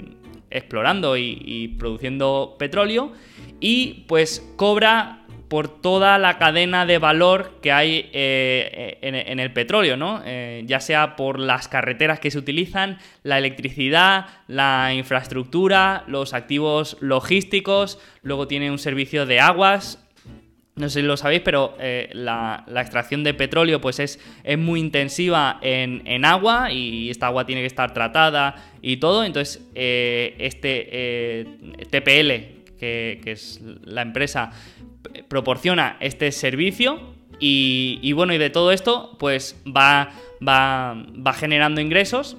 explorando y, produciendo petróleo y pues cobra por toda la cadena de valor que hay eh, en, el petróleo, ¿no? Eh, ya sea por las carreteras que se utilizan, la electricidad, la infraestructura, los activos logísticos, luego tiene un servicio de aguas, no sé si lo sabéis, pero eh, la, extracción de petróleo pues es, es muy intensiva en, agua y esta agua tiene que estar tratada y todo. Entonces, este TPL, que, que, es la empresa, proporciona este servicio y, bueno, y de todo esto pues va, va, va generando ingresos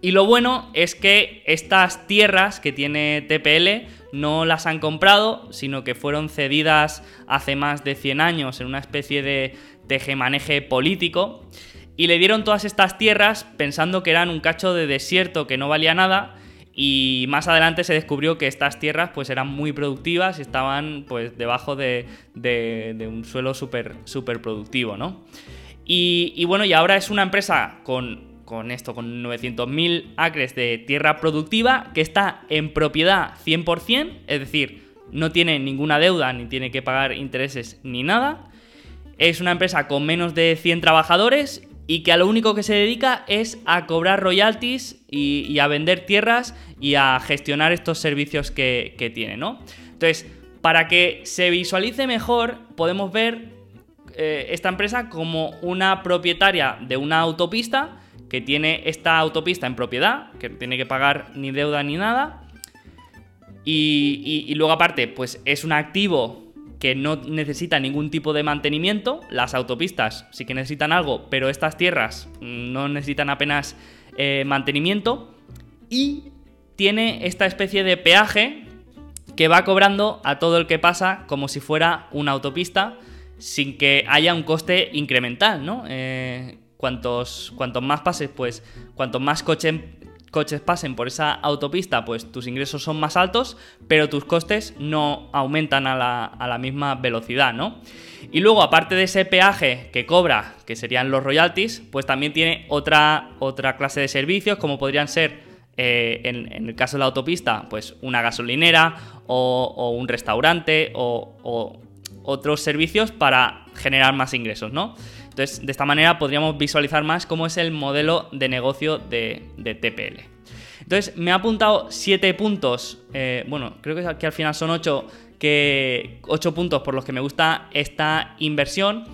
Y lo bueno es que estas tierras que tiene TPL no las han comprado, sino que fueron cedidas hace más de 100 años en una especie de tejemaneje político. Y le dieron todas estas tierras pensando que eran un cacho de desierto que no valía nada. Y más adelante se descubrió que estas tierras pues eran muy productivas y estaban pues debajo de, un suelo súper super productivo, ¿no? Y, y bueno, y ahora es una empresa con con esto, con 900.000 acres de tierra productiva que está en propiedad 100%, es decir, no tiene ninguna deuda, ni tiene que pagar intereses, ni nada. Es una empresa con menos de 100 trabajadores y que a lo único que se dedica es a cobrar royalties y, a vender tierras y a gestionar estos servicios que, tiene, ¿no? Entonces, para que se visualice mejor, podemos ver eh, esta empresa como una propietaria de una autopista que tiene esta autopista en propiedad, que no tiene que pagar ni deuda ni nada. Y, luego aparte, pues es un activo que no necesita ningún tipo de mantenimiento. Las autopistas sí que necesitan algo, pero estas tierras no necesitan apenas eh, mantenimiento. Y tiene esta especie de peaje que va cobrando a todo el que pasa como si fuera una autopista sin que haya un coste incremental, ¿no? Eh, cuantos, cuantos más pases, pues cuantos más coches pasen por esa autopista, pues tus ingresos son más altos, pero tus costes no aumentan a la, misma velocidad, ¿no? Y luego, aparte de ese peaje que cobra, que serían los royalties, pues también tiene otra, otra clase de servicios, como podrían ser, eh, en, el caso de la autopista, pues una gasolinera o, un restaurante o, o otros servicios para generar más ingresos, ¿no? Entonces, de esta manera podríamos visualizar más cómo es el modelo de negocio de, TPL. Entonces, me ha apuntado 7 puntos, eh, bueno, creo que, que, al final son 8, que, 8 puntos por los que me gusta esta inversión.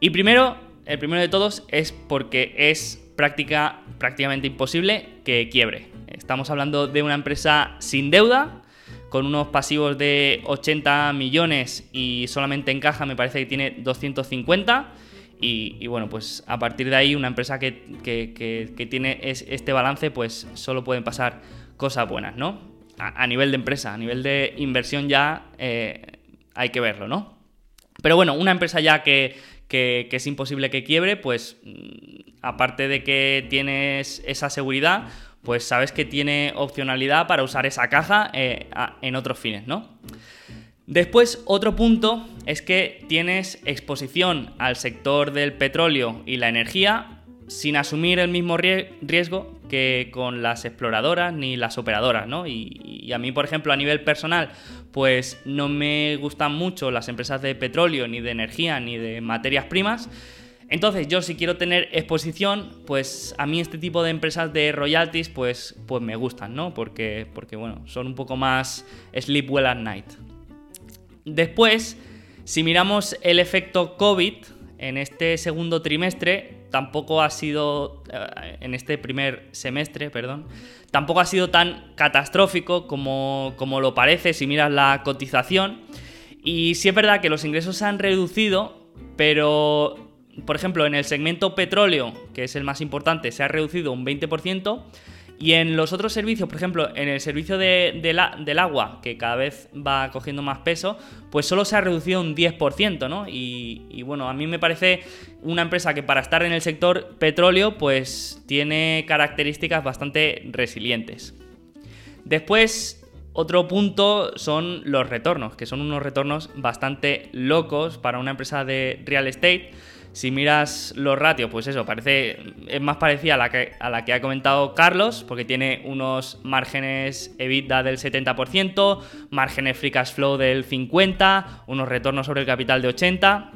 Y primero, el primero de todos es porque es práctica, prácticamente imposible que quiebre. Estamos hablando de una empresa sin deuda, con unos pasivos de 80 millones y solamente en caja me parece que tiene 250 y, bueno, pues a partir de ahí una empresa que, tiene este balance, pues solo pueden pasar cosas buenas, ¿no? A, nivel de empresa, a nivel de inversión ya eh, hay que verlo, ¿no? Pero bueno, una empresa ya que, es imposible que quiebre, pues mm, aparte de que tienes esa seguridad, pues sabes que tiene opcionalidad para usar esa caja eh, en otros fines, ¿no? Después, otro punto es que tienes exposición al sector del petróleo y la energía sin asumir el mismo riesgo que con las exploradoras ni las operadoras, ¿no? Y, a mí, por ejemplo, a nivel personal, pues no me gustan mucho las empresas de petróleo, ni de energía, ni de materias primas. Entonces, yo si quiero tener exposición, pues a mí este tipo de empresas de royalties, pues, pues me gustan, ¿no? Porque, porque, bueno, son un poco más sleep well at night. Después, si miramos el efecto COVID en este segundo trimestre, tampoco ha sido, eh, en este primer semestre, perdón, tampoco ha sido tan catastrófico como, como lo parece si miras la cotización. Y sí es verdad que los ingresos se han reducido, pero por ejemplo, en el segmento petróleo, que es el más importante, se ha reducido un 20%. Y en los otros servicios, por ejemplo, en el servicio del agua, que cada vez va cogiendo más peso, pues solo se ha reducido un 10%, ¿no? Y, bueno, a mí me parece una empresa que para estar en el sector petróleo, pues tiene características bastante resilientes. Después, otro punto son los retornos, que son unos retornos bastante locos para una empresa de real estate si miras los ratios, pues eso, parece, es más parecida a la, que, a la que ha comentado Carlos, porque tiene unos márgenes EBITDA del 70%, márgenes free cash flow del 50%, unos retornos sobre el capital de 80%.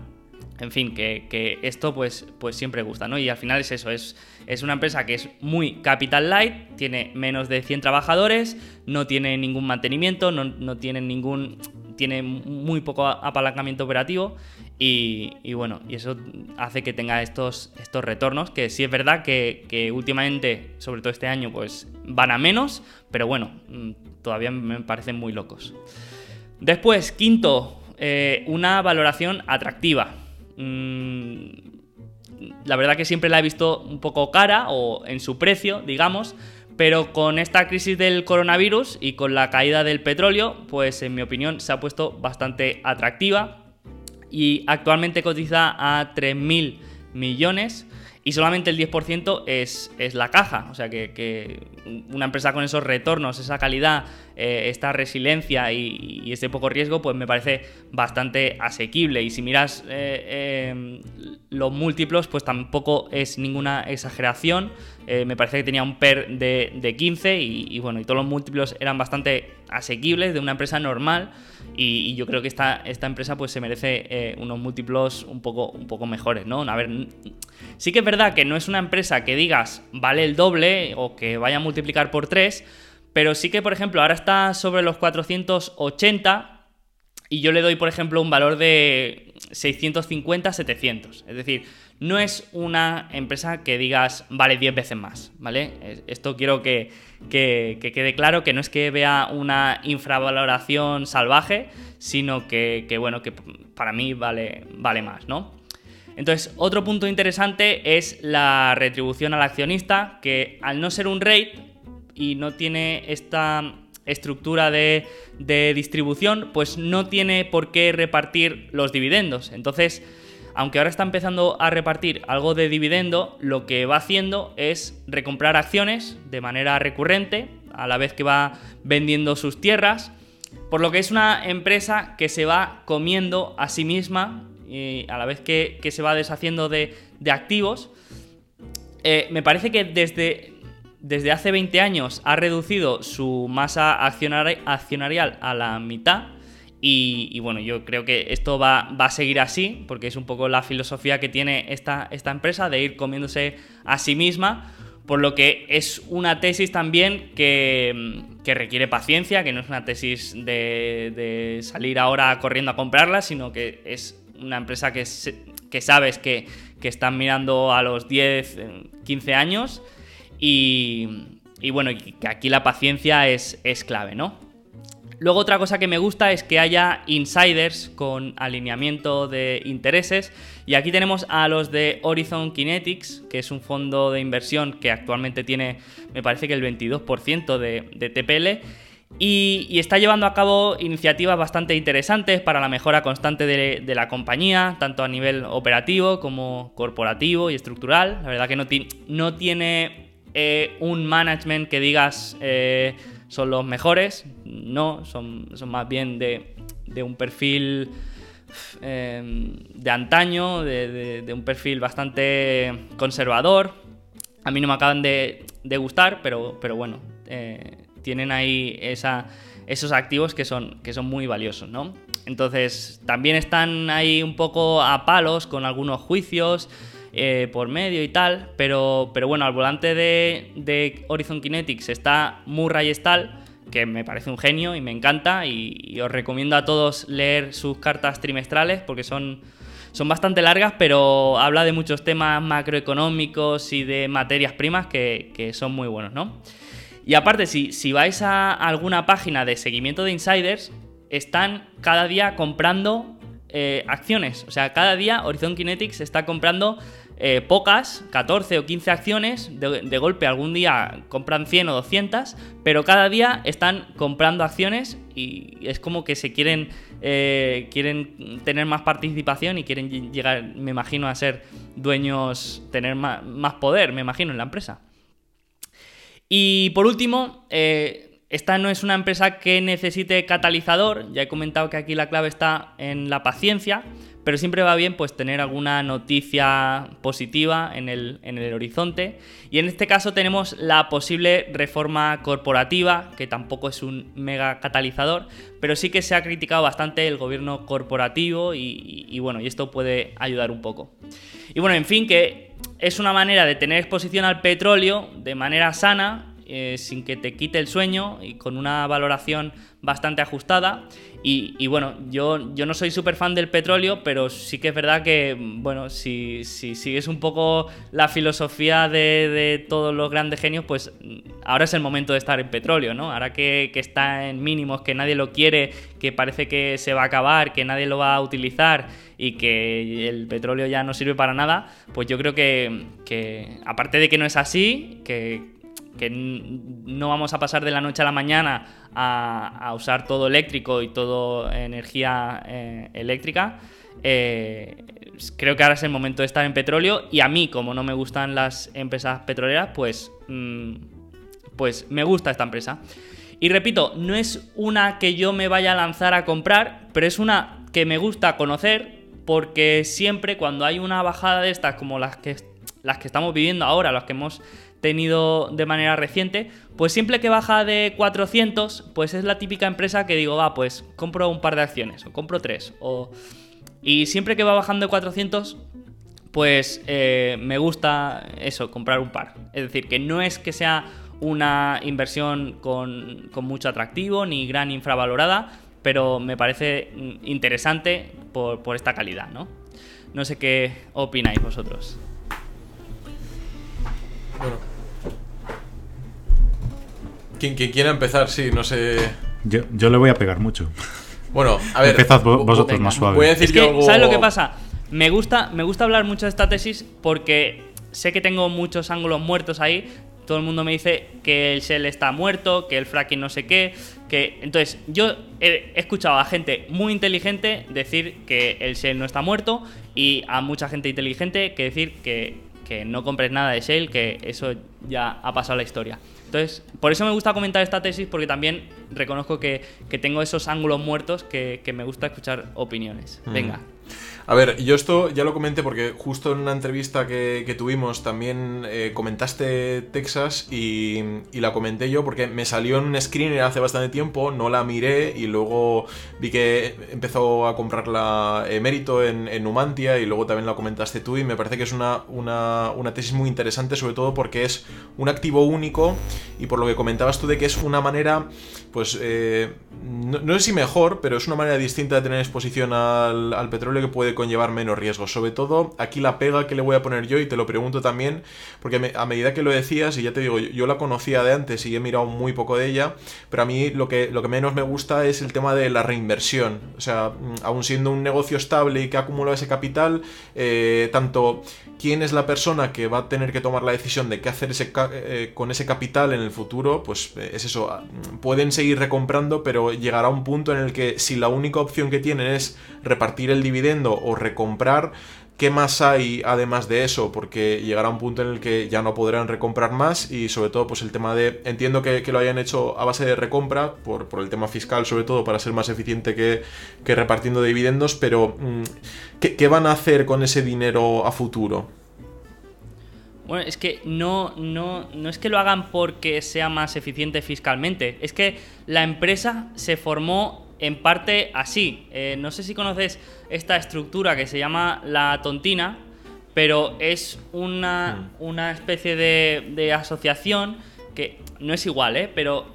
En fin, que, esto pues, pues siempre gusta, ¿no? Y al final es eso, es, es una empresa que es muy capital light, tiene menos de 100 trabajadores, no tiene ningún mantenimiento, no, no tiene ningún tiene muy poco apalancamiento operativo y, bueno, y eso hace que tenga estos, estos retornos, que sí es verdad que, últimamente, sobre todo este año, pues van a menos, pero bueno, mm, todavía me parecen muy locos. Después, quinto, eh, una valoración atractiva. Mm, la verdad que siempre la he visto un poco cara o en su precio, digamos, pero con esta crisis del coronavirus y con la caída del petróleo, pues en mi opinión se ha puesto bastante atractiva y actualmente cotiza a 3.000 millones y solamente el 10% es, es, la caja. O sea que, una empresa con esos retornos, esa calidad, eh, esta resiliencia y, ese poco riesgo, pues me parece bastante asequible. Y si miras eh, em, los múltiplos, pues tampoco es ninguna exageración. Eh, me parece que tenía un PER de, de 15 y, bueno, y todos los múltiplos eran bastante asequibles de una empresa normal. Y, yo creo que esta, esta empresa pues se merece eh, unos múltiplos un poco, un poco mejores, ¿no? A ver, sí que es verdad que no es una empresa que digas vale el doble o que vaya a multiplicar por 3, pero sí que, por ejemplo, ahora está sobre los 480 y yo le doy, por ejemplo, un valor de 650-700. Es decir, no es una empresa que digas vale 10 veces más, ¿vale? Esto quiero que, quede claro, que no es que vea una infravaloración salvaje, sino que, bueno, que para mí vale, vale más, ¿no? Entonces, otro punto interesante es la retribución al accionista, que al no ser un rate y no tiene esta estructura de, de distribución, pues no tiene por qué repartir los dividendos. Entonces, aunque ahora está empezando a repartir algo de dividendo, lo que va haciendo es recomprar acciones de manera recurrente, a la vez que va vendiendo sus tierras, por lo que es una empresa que se va comiendo a sí misma y a la vez que, se va deshaciendo de, activos. Eh, me parece que desde, desde hace 20 años ha reducido su masa accionarial a la mitad y, bueno, yo creo que esto va, a seguir así, porque es un poco la filosofía que tiene esta, esta empresa de ir comiéndose a sí misma, por lo que es una tesis también que, requiere paciencia, que no es una tesis de, salir ahora corriendo a comprarla, sino que es una empresa que, que sabes que, están mirando a los 10, 15 años y, y bueno, que aquí la paciencia es, es clave, ¿no? Luego otra cosa que me gusta es que haya insiders con alineamiento de intereses y aquí tenemos a los de Horizon Kinetics, que es un fondo de inversión que actualmente tiene, me parece que el 22% de, TPL. Y, está llevando a cabo iniciativas bastante interesantes para la mejora constante de, la compañía, tanto a nivel operativo como corporativo y estructural. La verdad que no, no tiene eh, un management que digas... Eh, son los mejores, no, son, son más bien de, un perfil em, de antaño, de, un perfil bastante conservador. A mí no me acaban de, gustar, pero, pero bueno, eh, tienen ahí esa, esos activos que son, que son muy valiosos, ¿no? Entonces, también están ahí un poco a palos con algunos juicios. Eh, por medio y tal, pero, pero bueno, al volante de, Horizon Kinetics está Murray Stahl, que me parece un genio y me encanta y, os recomiendo a todos leer sus cartas trimestrales porque son, son bastante largas, pero habla de muchos temas macroeconómicos y de materias primas que, son muy buenos, ¿no? Y aparte, si, si vais a alguna página de seguimiento de insiders, están cada día comprando eh, acciones. O sea, cada día Horizon Kinetics está comprando eh, pocas, 14 o 15 acciones, de, golpe algún día compran 100 o 200, pero cada día están comprando acciones y es como que se quieren, eh, quieren tener más participación y quieren llegar, me imagino, a ser dueños, tener más, poder, me imagino, en la empresa. Y por último, eh, esta no es una empresa que necesite catalizador, ya he comentado que aquí la clave está en la paciencia, pero siempre va bien pues tener alguna noticia positiva en el, horizonte. Y en este caso tenemos la posible reforma corporativa, que tampoco es un mega catalizador, pero sí que se ha criticado bastante el gobierno corporativo y, bueno, y esto puede ayudar un poco. Y bueno, en fin, que es una manera de tener exposición al petróleo de manera sana eh, sin que te quite el sueño y con una valoración bastante ajustada. Y, bueno, yo, yo no soy súper fan del petróleo, pero sí que es verdad que, bueno, si, si sigues un poco la filosofía de, todos los grandes genios, pues ahora es el momento de estar en petróleo, ¿no? Ahora que, está en mínimos, que nadie lo quiere, que parece que se va a acabar, que nadie lo va a utilizar y que el petróleo ya no sirve para nada, pues yo creo que aparte de que no es así, que, que no vamos a pasar de la noche a la mañana a, usar todo eléctrico y todo energía eh, eléctrica. Eh, creo que ahora es el momento de estar en petróleo y a mí, como no me gustan las empresas petroleras, pues, mm, pues me gusta esta empresa. Y repito, no es una que yo me vaya a lanzar a comprar, pero es una que me gusta conocer porque siempre cuando hay una bajada de estas como las que, las que estamos viviendo ahora, las que hemos tenido de manera reciente, pues siempre que baja de 400, pues es la típica empresa que digo, va, pues compro un par de acciones, o compro tres, o... Y siempre que va bajando de 400, pues eh, me gusta eso, comprar un par. Es decir, que no es que sea una inversión con, mucho atractivo ni gran infravalorada, pero me parece interesante por, esta calidad, ¿no? No sé qué opináis vosotros. Quien, quiera empezar, sí, no sé. Yo, le voy a pegar mucho. Bueno, a ver. Empezad vosotros más suave. Voy a decir ¿Sabes lo que pasa? Me gusta, me gusta hablar mucho de esta tesis porque sé que tengo muchos ángulos muertos ahí. Todo el mundo me dice que el Shell está muerto, que el fracking no sé qué. Que... Entonces, yo he escuchado a gente muy inteligente decir que el Shell no está muerto y a mucha gente inteligente que decir que, que no compres nada de Shell, que eso ya ha pasado la historia. Entonces, por eso me gusta comentar esta tesis, porque también reconozco que, tengo esos ángulos muertos que, me gusta escuchar opiniones. Venga. A ver, yo esto ya lo comenté porque justo en una entrevista que, tuvimos también eh, comentaste Texas y, la comenté yo porque me salió en un screener hace bastante tiempo, no la miré y luego vi que empezó a comprarla Emérito en, en Numantia y luego también la comentaste tú y me parece que es una, una, una tesis muy interesante sobre todo porque es un activo único y por lo que comentabas tú de que es una manera, pues, eh, no, no, sé si mejor, pero es una manera distinta de tener exposición al, petróleo que puede conllevar menos riesgos. Sobre todo, aquí la pega que le voy a poner yo, y te lo pregunto también, porque a medida que lo decías, y ya te digo, yo, la conocía de antes y he mirado muy poco de ella, pero a mí lo que, lo que menos me gusta es el tema de la reinversión. O sea, mm, aún siendo un negocio estable y que acumula ese capital, eh, tanto quién es la persona que va a tener que tomar la decisión de qué hacer ese, eh, con ese capital en el futuro, pues eh, es eso, ah, pueden seguir recomprando, pero llegará un punto en el que si la única opción que tienen es repartir el dividendo o recomprar, ¿Qué más hay además de eso? Porque llegará un punto en el que ya no podrán recomprar más y sobre todo pues el tema de... Entiendo que, lo hayan hecho a base de recompra, por, el tema fiscal sobre todo, para ser más eficiente que, repartiendo dividendos, pero mm, ¿qué, van a hacer con ese dinero a futuro? Bueno, es que no, no, no es que lo hagan porque sea más eficiente fiscalmente, es que la empresa se formó en parte así. Eh, no sé si conoces esta estructura que se llama la tontina, pero es una, hmm. una especie de, asociación que no es igual, ¿eh? pero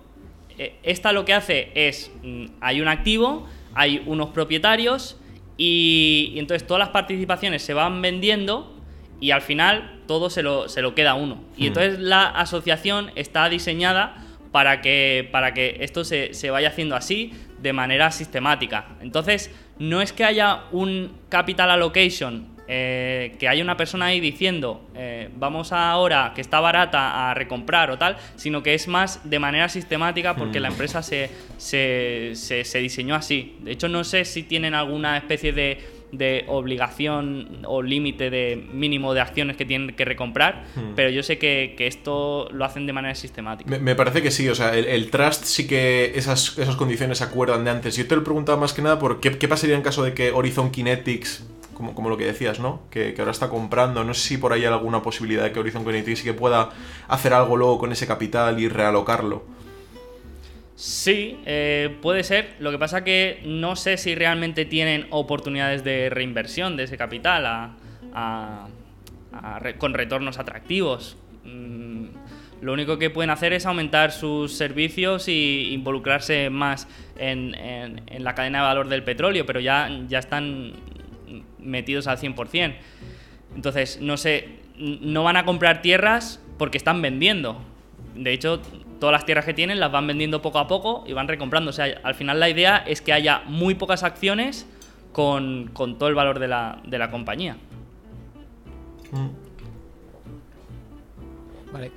eh, esta lo que hace es, mm, hay un activo, hay unos propietarios y, entonces todas las participaciones se van vendiendo y al final todo se lo, se lo queda uno. Y hmm. entonces la asociación está diseñada para que, para que esto se, se, vaya haciendo así de manera sistemática. Entonces, no es que haya un capital allocation, eh, que haya una persona ahí diciendo, eh, vamos ahora que está barata a recomprar o tal, sino que es más de manera sistemática porque la mm. empresa se, se, se diseñó así. De hecho, no sé si tienen alguna especie de de obligación o límite de mínimo de acciones que tienen que recomprar, hmm. pero yo sé que, esto lo hacen de manera sistemática. Me, parece que sí, o sea, el, trust sí que esas, esas condiciones se acuerdan de antes. Yo te lo preguntaba más que nada por qué, pasaría en caso de que Horizon Kinetics como, como, lo que decías, ¿no? Que, que, ahora está comprando. No sé si por ahí hay alguna posibilidad de que Horizon Kinetics sí que pueda hacer algo luego con ese capital y realocarlo. Sí, eh, puede ser. Lo que pasa que no sé si realmente tienen oportunidades de reinversión de ese capital con retornos atractivos. Mm, lo único que pueden hacer es aumentar sus servicios y involucrarse más en, en, la cadena de valor del petróleo, pero ya, ya están metidos al 100%. Entonces, no sé, no van a comprar tierras porque están vendiendo. De hecho, todas las tierras que tienen las van vendiendo poco a poco y van recomprando. O sea, al final la idea es que haya muy pocas acciones con, todo el valor de la, de la compañía. Mm. Vale.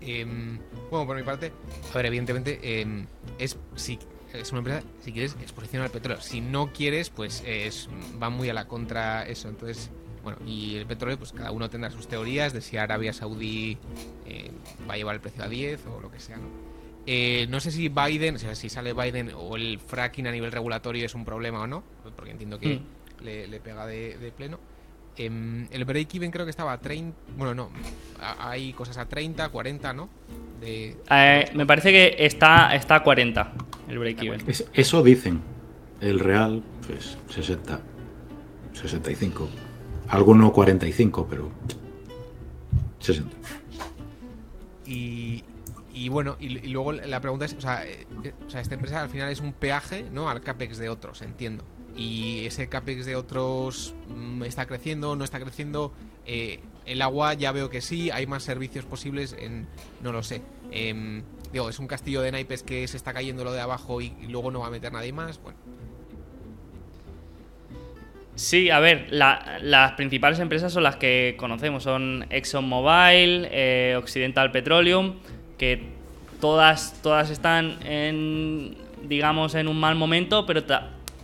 Em, bueno, por mi parte, a ver, evidentemente, em, es, si, es una empresa, si quieres, exposición al petróleo. Si no quieres, pues es, va muy a la contra eso. Entonces, bueno, y el petróleo, pues cada uno tendrá sus teorías de si Arabia Saudí eh, va a llevar el precio a 10 o lo que sea. ¿no? Eh, no sé si Biden, o sea, si sale Biden o el fracking a nivel regulatorio es un problema o no, porque entiendo que mm. le, pega de pleno. Em, el break-even creo que estaba a 30. Bueno, no. hay cosas a 30, 40, ¿no? Eh, me parece que está, está a 40 el break-even. Eso dicen. El real, pues 60, 65. Alguno 45, pero 60. Y, y bueno, y, luego la pregunta es, o sea, eh, o sea, esta empresa al final es un peaje, ¿no? Al CAPEX de otros, entiendo y ese CAPEX de otros mm, está creciendo, no está creciendo. Eh, el agua ya veo que sí, hay más servicios posibles en... no lo sé. Em, digo, es un castillo de naipes que se está cayendo lo de abajo y, luego no va a meter nadie más. Bueno. Sí, a ver, las principales empresas son las que conocemos, son ExxonMobil, eh, Occidental Petroleum, que todas, todas están en, digamos, en un mal momento, pero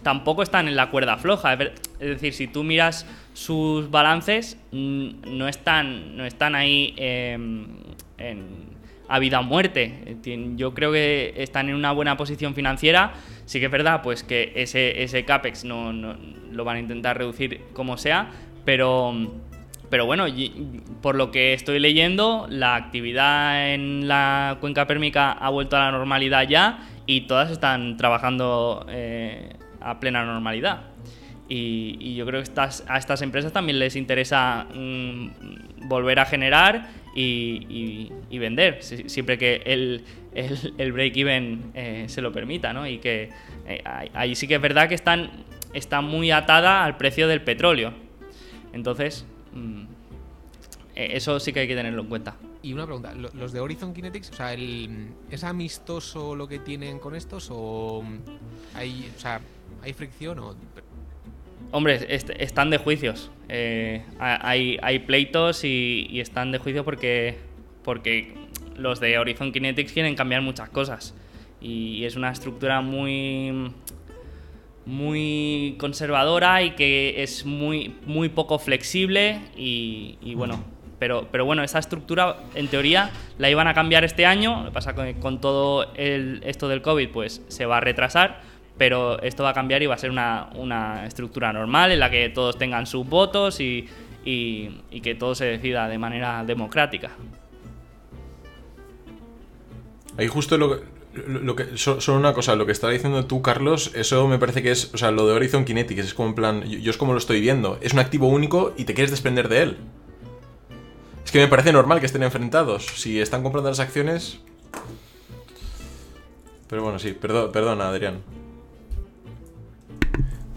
tampoco están en la cuerda floja. Es decir, si tú miras sus balances, no están, no están ahí em, a vida o muerte. Yo creo que están en una buena posición financiera. Sí que es verdad pues que ese, ese CAPEX no, lo van a intentar reducir como sea, pero, pero bueno, por lo que estoy leyendo, la actividad en la cuenca pérmica ha vuelto a la normalidad ya y todas están trabajando eh, a plena normalidad. Y, yo creo que estas, a estas empresas también les interesa mm, volver a generar y, vender, siempre que el, el, break-even eh, se lo permita, ¿no? Y que eh, ahí sí que es verdad que están, está muy atada al precio del petróleo. Entonces, mm, e, eso sí que hay que tenerlo en cuenta. Y una pregunta, los de Horizon Kinetics, o sea, ¿es amistoso lo que tienen con estos o hay, o sea, ¿Hay fricción o...? Hombre, están de juicios. Eh, hay, hay, pleitos y, están de juicio porque, porque los de Horizon Kinetics quieren cambiar muchas cosas. Y es una estructura muy muy conservadora y que es muy, muy poco flexible y, bueno, pero, pero bueno, esa estructura en teoría la iban a cambiar este año, lo que pasa que con todo el, esto del COVID pues se va a retrasar, pero esto va a cambiar y va a ser una, estructura normal en la que todos tengan sus votos y, que todo se decida de manera democrática. Ahí justo lo, lo que solo una cosa, lo que estaba diciendo tú, Carlos, eso me parece que es, o sea, lo de Horizon Kinetics es como en plan, yo, es como lo estoy viendo, es un activo único y te quieres desprender de él. Es que me parece normal que estén enfrentados. Si están comprando las acciones... Pero bueno, sí, perdón, perdona, Adrián.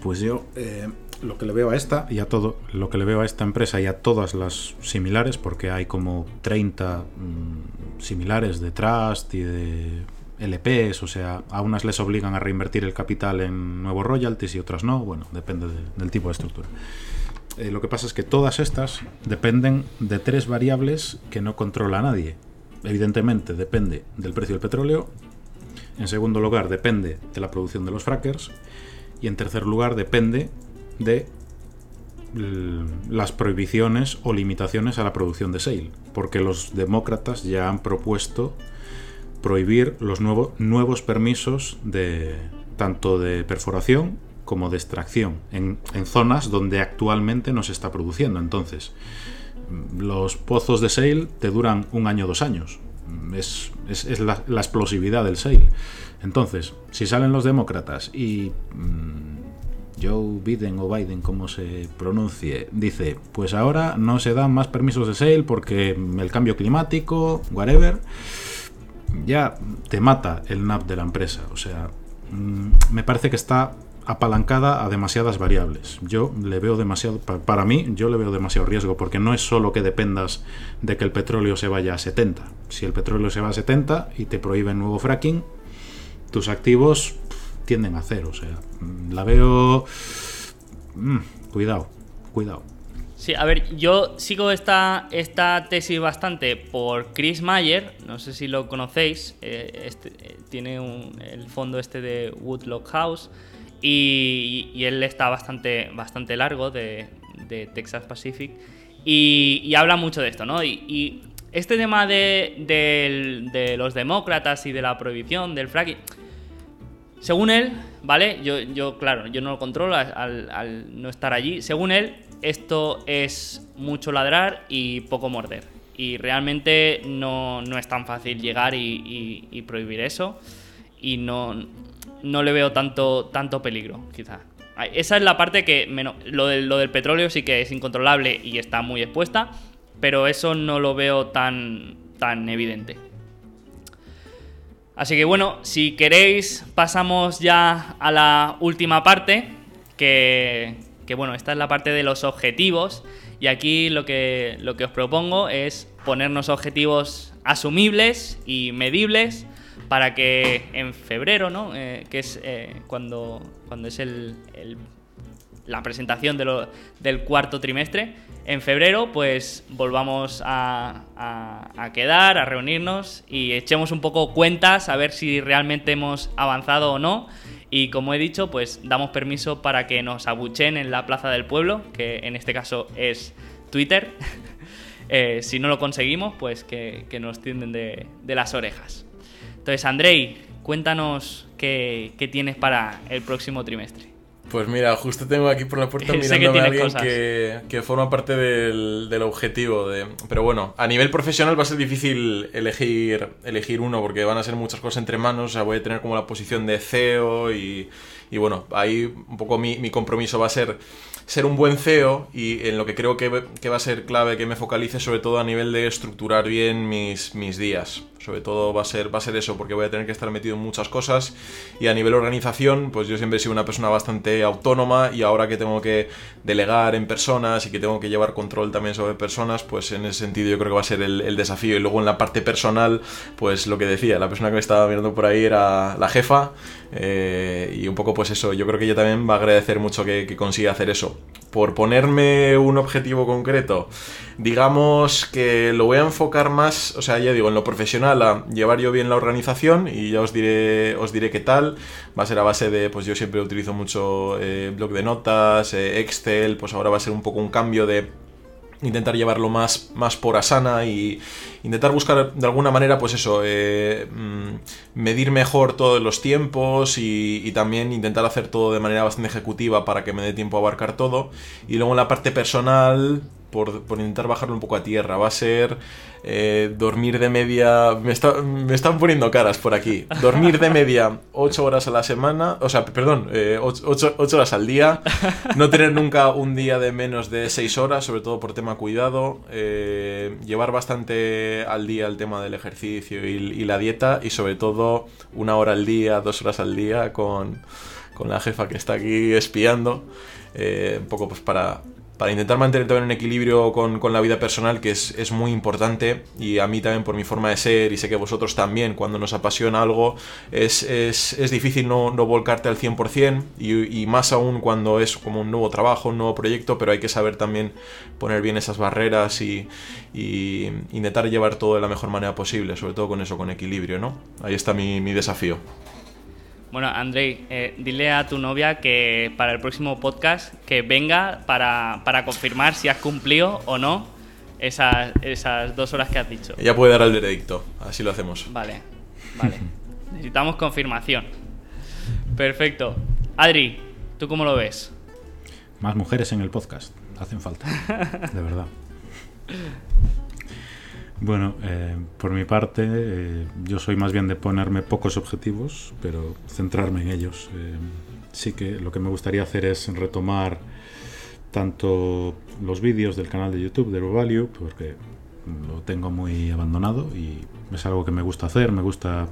Pues yo eh, lo que le veo a esta y a todo, lo que le veo a esta empresa y a todas las similares, porque hay como 30 mm, similares de Trust y de LPs, o sea, a unas les obligan a reinvertir el capital en nuevos royalties y otras no, bueno, depende del tipo de estructura. Eh, lo que pasa es que todas estas dependen de tres variables que no controla nadie. Evidentemente depende del precio del petróleo, en segundo lugar depende de la producción de los frackers y en tercer lugar, depende de las prohibiciones o limitaciones a la producción de sale, porque los demócratas ya han propuesto prohibir los nuevos permisos de tanto de perforación como de extracción en, zonas donde actualmente no se está produciendo. Entonces, los pozos de sale te duran un año o dos años. Es, la, la, explosividad del sale. Entonces, si salen los demócratas y, mm, Joe Biden o Biden, como se pronuncie, dice, pues ahora no se dan más permisos de sale porque el cambio climático, whatever, ya te mata el NAP de la empresa. O sea, mm, me parece que está apalancada a demasiadas variables. Yo le veo demasiado, para mí, yo le veo demasiado riesgo, porque no es solo que dependas de que el petróleo se vaya a 70. Si el petróleo se va a 70 y te prohíben nuevo fracking, tus activos tienden a cero. O sea, mm, la veo... Mm, cuidado, cuidado. Sí, a ver, yo sigo esta, esta tesis bastante por Chris Mayer, no sé si lo conocéis, eh, este, eh, tiene el fondo este de Woodlock House y, él está bastante, bastante largo de, Texas Pacific y, habla mucho de esto, ¿no? Y, este tema de, de, los demócratas y de la prohibición del fracking, según él, ¿vale? Yo, yo claro, yo no lo controlo al, no estar allí, según él esto es mucho ladrar y poco morder. Y realmente no, es tan fácil llegar y, prohibir eso. Y no, no le veo tanto, tanto peligro, quizá. Esa es la parte que. Menos, lo, del, lo del petróleo sí que es incontrolable y está muy expuesta. Pero eso no lo veo tan, tan evidente. Así que bueno, si queréis, pasamos ya a la última parte. Que, bueno, esta es la parte de los objetivos y aquí lo que, lo que os propongo es ponernos objetivos asumibles y medibles para que en febrero, ¿no? Eh, que es eh, cuando, cuando es el, la presentación de del cuarto trimestre, en febrero pues volvamos a, quedar, a reunirnos y echemos un poco cuentas a ver si realmente hemos avanzado o no y como he dicho, pues damos permiso para que nos abuchen en la Plaza del Pueblo, que en este caso es Twitter. Eh, si no lo conseguimos, pues que, nos tienden de, las orejas. Entonces, Andrei, cuéntanos qué tienes para el próximo trimestre. Pues mira, justo tengo aquí por la puerta mirándome a alguien que, forma parte del, objetivo. De, pero bueno, a nivel profesional va a ser difícil elegir, elegir uno porque van a ser muchas cosas entre manos. O sea, voy a tener como la posición de CEO y, y bueno, ahí un poco mi, mi compromiso va a ser ser un buen CEO y en lo que creo que, va a ser clave que me focalice sobre todo a nivel de estructurar bien mis, mis días. Sobre todo va a, ser, va a ser eso, porque voy a tener que estar metido en muchas cosas y a nivel organización, pues yo siempre he sido una persona bastante autónoma y ahora que tengo que delegar en personas y que tengo que llevar control también sobre personas, pues en ese sentido yo creo que va a ser el, desafío. Y luego en la parte personal, pues lo que decía, la persona que me estaba mirando por ahí era la jefa eh, y un poco pues eso, yo creo que ella también va a agradecer mucho que consiga hacer eso. Por ponerme un objetivo concreto, digamos que lo voy a enfocar más, o sea, ya digo, en lo profesional, a llevar yo bien la organización y ya os diré, os diré qué tal. Va a ser a base de, pues yo siempre utilizo mucho eh, blog de notas, eh, Excel, pues ahora va a ser un poco un cambio de intentar llevarlo más, más por Asana y intentar buscar de alguna manera, pues eso, eh, mm, medir mejor todos los tiempos y, y, también intentar hacer todo de manera bastante ejecutiva para que me dé tiempo a abarcar todo. Y luego en la parte personal, por, intentar bajarlo un poco a tierra. Va a ser eh, dormir de media... Me, me, están poniendo caras por aquí. Dormir de media 8 horas a la semana, o sea, perdón, 8, eh, horas al día. No tener nunca un día de menos de 6 horas, sobre todo por tema cuidado. Eh, llevar bastante al día el tema del ejercicio y, la dieta y sobre todo una hora al día, dos horas al día con, con la jefa que está aquí espiando. un poco pues para, para intentar mantener también un equilibrio con, la vida personal, que es, muy importante, y a mí también por mi forma de ser, y sé que vosotros también, cuando nos apasiona algo, es, difícil no, volcarte al 100%, y, y, más aún cuando es como un nuevo trabajo, un nuevo proyecto, pero hay que saber también poner bien esas barreras y, y intentar llevar todo de la mejor manera posible, sobre todo con eso, con equilibrio, ¿no? Ahí está mi, mi desafío. Bueno, Andrei, eh, dile a tu novia que para el próximo podcast que venga para, confirmar si has cumplido o no esas, esas dos horas que has dicho. Ella puede dar el veredicto, así lo hacemos. Vale, vale. Necesitamos confirmación. Perfecto. Adri, ¿tú cómo lo ves? Más mujeres en el podcast, hacen falta, de verdad. Bueno, eh, por mi parte, eh, yo soy más bien de ponerme pocos objetivos, pero centrarme en ellos. Eh, sí que lo que me gustaría hacer es retomar tanto los vídeos del canal de YouTube de Value, porque lo tengo muy abandonado y es algo que me gusta hacer, me gusta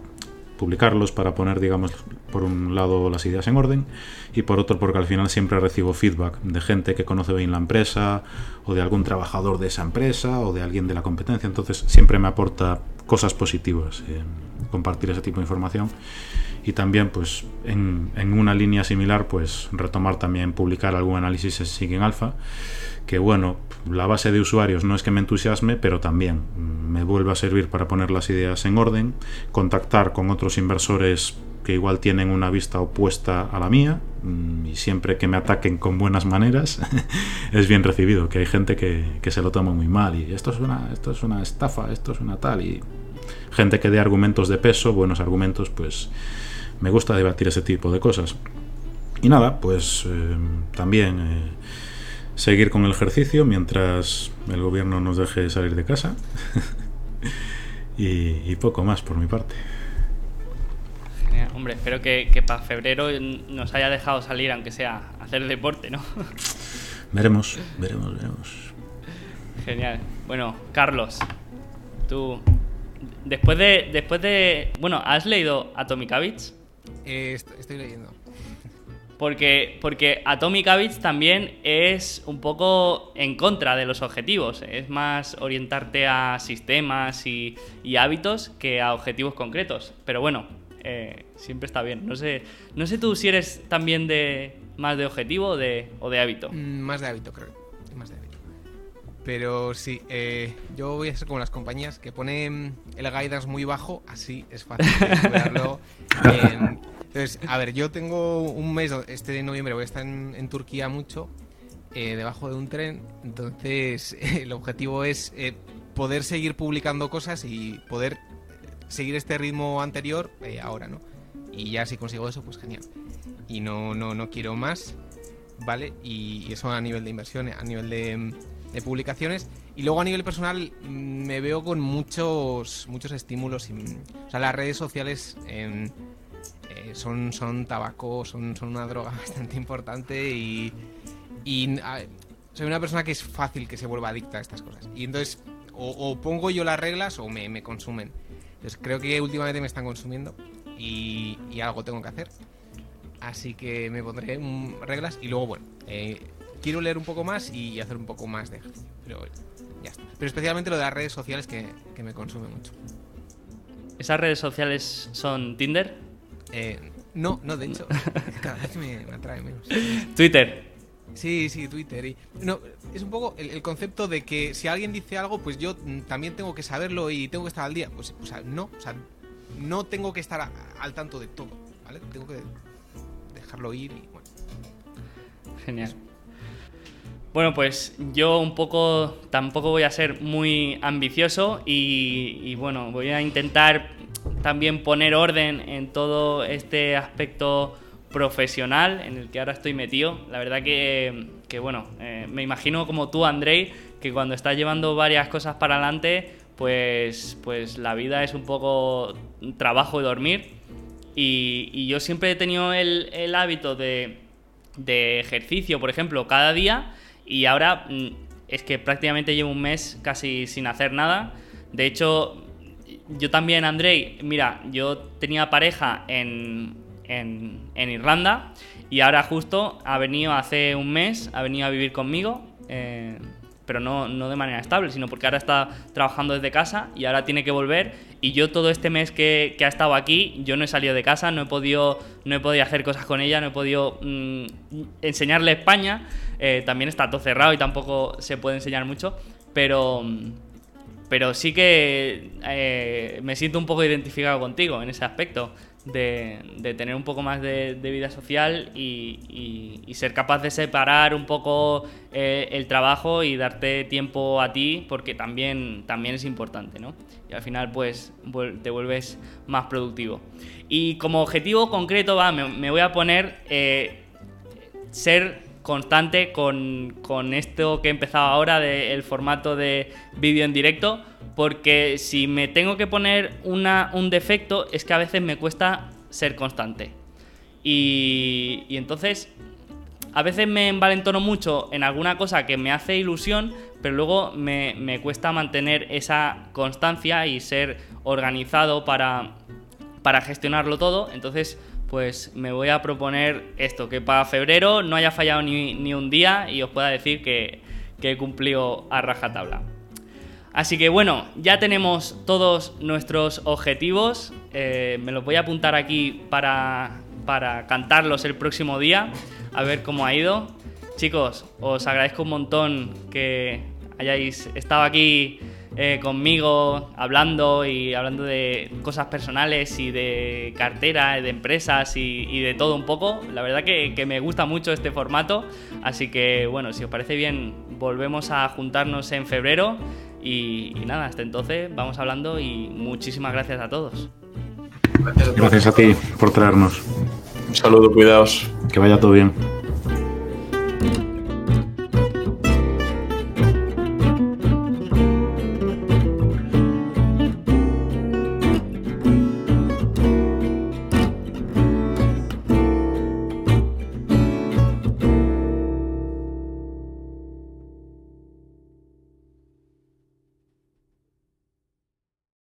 publicarlos para poner, digamos, por un lado las ideas en orden y por otro porque al final siempre recibo feedback de gente que conoce bien la empresa o de algún trabajador de esa empresa o de alguien de la competencia, entonces siempre me aporta cosas positivas compartir ese tipo de información y también pues en, en, una línea similar pues retomar también publicar algún análisis en alfa que bueno la base de usuarios no es que me entusiasme pero también me vuelve a servir para poner las ideas en orden contactar con otros inversores que igual tienen una vista opuesta a la mía mm, y siempre que me ataquen con buenas maneras es bien recibido que hay gente que, que se lo toma muy mal y esto es una esto es una estafa esto es una tal y gente que dé argumentos de peso buenos argumentos pues me gusta debatir ese tipo de cosas. Y nada, pues eh, también eh, seguir con el ejercicio mientras el gobierno nos deje salir de casa. y, poco más por mi parte. Genial. Hombre, espero que, que para febrero nos haya dejado salir, aunque sea hacer deporte, ¿no? veremos, veremos, veremos. Genial. Bueno, Carlos, tú después de después de bueno, ¿has leído Atomic Habits? Eh, estoy leyendo. Porque, porque Atomic Habits también es un poco en contra de los objetivos. Es más orientarte a sistemas y, hábitos que a objetivos concretos. Pero bueno, eh, siempre está bien. No sé, no sé tú si eres también de más de objetivo o de, o de hábito. Mm, más de hábito, creo. Más de hábito. Pero sí, eh, yo voy a ser como las compañías que ponen el guidance muy bajo, así es fácil en, entonces, a ver, yo tengo un mes, este de noviembre voy a estar en, Turquía mucho, eh, debajo de un tren. Entonces, el objetivo es eh, poder seguir publicando cosas y poder eh, seguir este ritmo anterior ahora, ¿no? Y ya si consigo eso, pues genial. Y no, no, no quiero más, ¿vale? Y, eso a nivel de inversión, a nivel de, publicaciones. Y luego a nivel personal me veo con muchos, muchos estímulos. Y, o sea, las redes sociales... en son, son tabaco, son, son una droga bastante importante y, soy una persona que es fácil que se vuelva adicta a estas cosas. Y entonces o, pongo yo las reglas o me, consumen. Entonces creo que últimamente me están consumiendo y, algo tengo que hacer. Así que me pondré reglas y luego, bueno, eh, quiero leer un poco más y hacer un poco más de ejercicio. Pero ya está. Pero especialmente lo de las redes sociales que, que me consume mucho. ¿Esas redes sociales son Tinder? Eh, no, no, de hecho, cada vez me, atrae menos. Twitter. Sí, sí, Twitter. Y, no, es un poco el, concepto de que si alguien dice algo, pues yo también tengo que saberlo y tengo que estar al día. Pues, o sea, no, o sea, no tengo que estar al tanto de todo, ¿vale? Tengo que dejarlo ir y bueno. Genial. Bueno, pues yo un poco tampoco voy a ser muy ambicioso y, y bueno, voy a intentar también poner orden en todo este aspecto profesional en el que ahora estoy metido. La verdad que, bueno, eh, me imagino como tú, Andrei, que cuando estás llevando varias cosas para adelante, pues, pues la vida es un poco trabajo y dormir. Y, yo siempre he tenido el, hábito de, de, ejercicio, por ejemplo, cada día, y ahora mm, es que prácticamente llevo un mes casi sin hacer nada. De hecho, yo también, Andrei, mira, yo tenía pareja en, en, Irlanda y ahora justo ha venido hace un mes, ha venido a vivir conmigo, eh, pero no, no, de manera estable, sino porque ahora está trabajando desde casa y ahora tiene que volver. Y yo todo este mes que, que ha estado aquí, yo no he salido de casa, no he podido, no he podido hacer cosas con ella, no he podido mm, enseñarle España. Eh, también está todo cerrado y tampoco se puede enseñar mucho, pero... Pero sí que eh, me siento un poco identificado contigo en ese aspecto, de, tener un poco más de, vida social y, ser capaz de separar un poco eh, el trabajo y darte tiempo a ti, porque también, también es importante, ¿no? Y al final, pues, te vuelves más productivo. Y como objetivo concreto, va, me, voy a poner eh, ser constante con, esto que he empezado ahora del formato de vídeo en directo, porque si me tengo que poner una, un defecto es que a veces me cuesta ser constante. Y, y entonces a veces me envalentono mucho en alguna cosa que me hace ilusión, pero luego me, me cuesta mantener esa constancia y ser organizado para, para gestionarlo todo. Entonces, pues me voy a proponer esto, que para febrero no haya fallado ni, ni un día y os pueda decir que, que he cumplido a rajatabla. Así que bueno, ya tenemos todos nuestros objetivos. Eh, me los voy a apuntar aquí para, para cantarlos el próximo día, a ver cómo ha ido. Chicos, os agradezco un montón que hayáis estado aquí eh, conmigo hablando y hablando de cosas personales y de cartera, de empresas y, y de todo un poco. La verdad que, que, me gusta mucho este formato, así que bueno, si os parece bien, volvemos a juntarnos en febrero y, y nada, hasta entonces vamos hablando y muchísimas gracias a todos. Gracias a ti por traernos. Un saludo, cuidaos. Que vaya todo bien.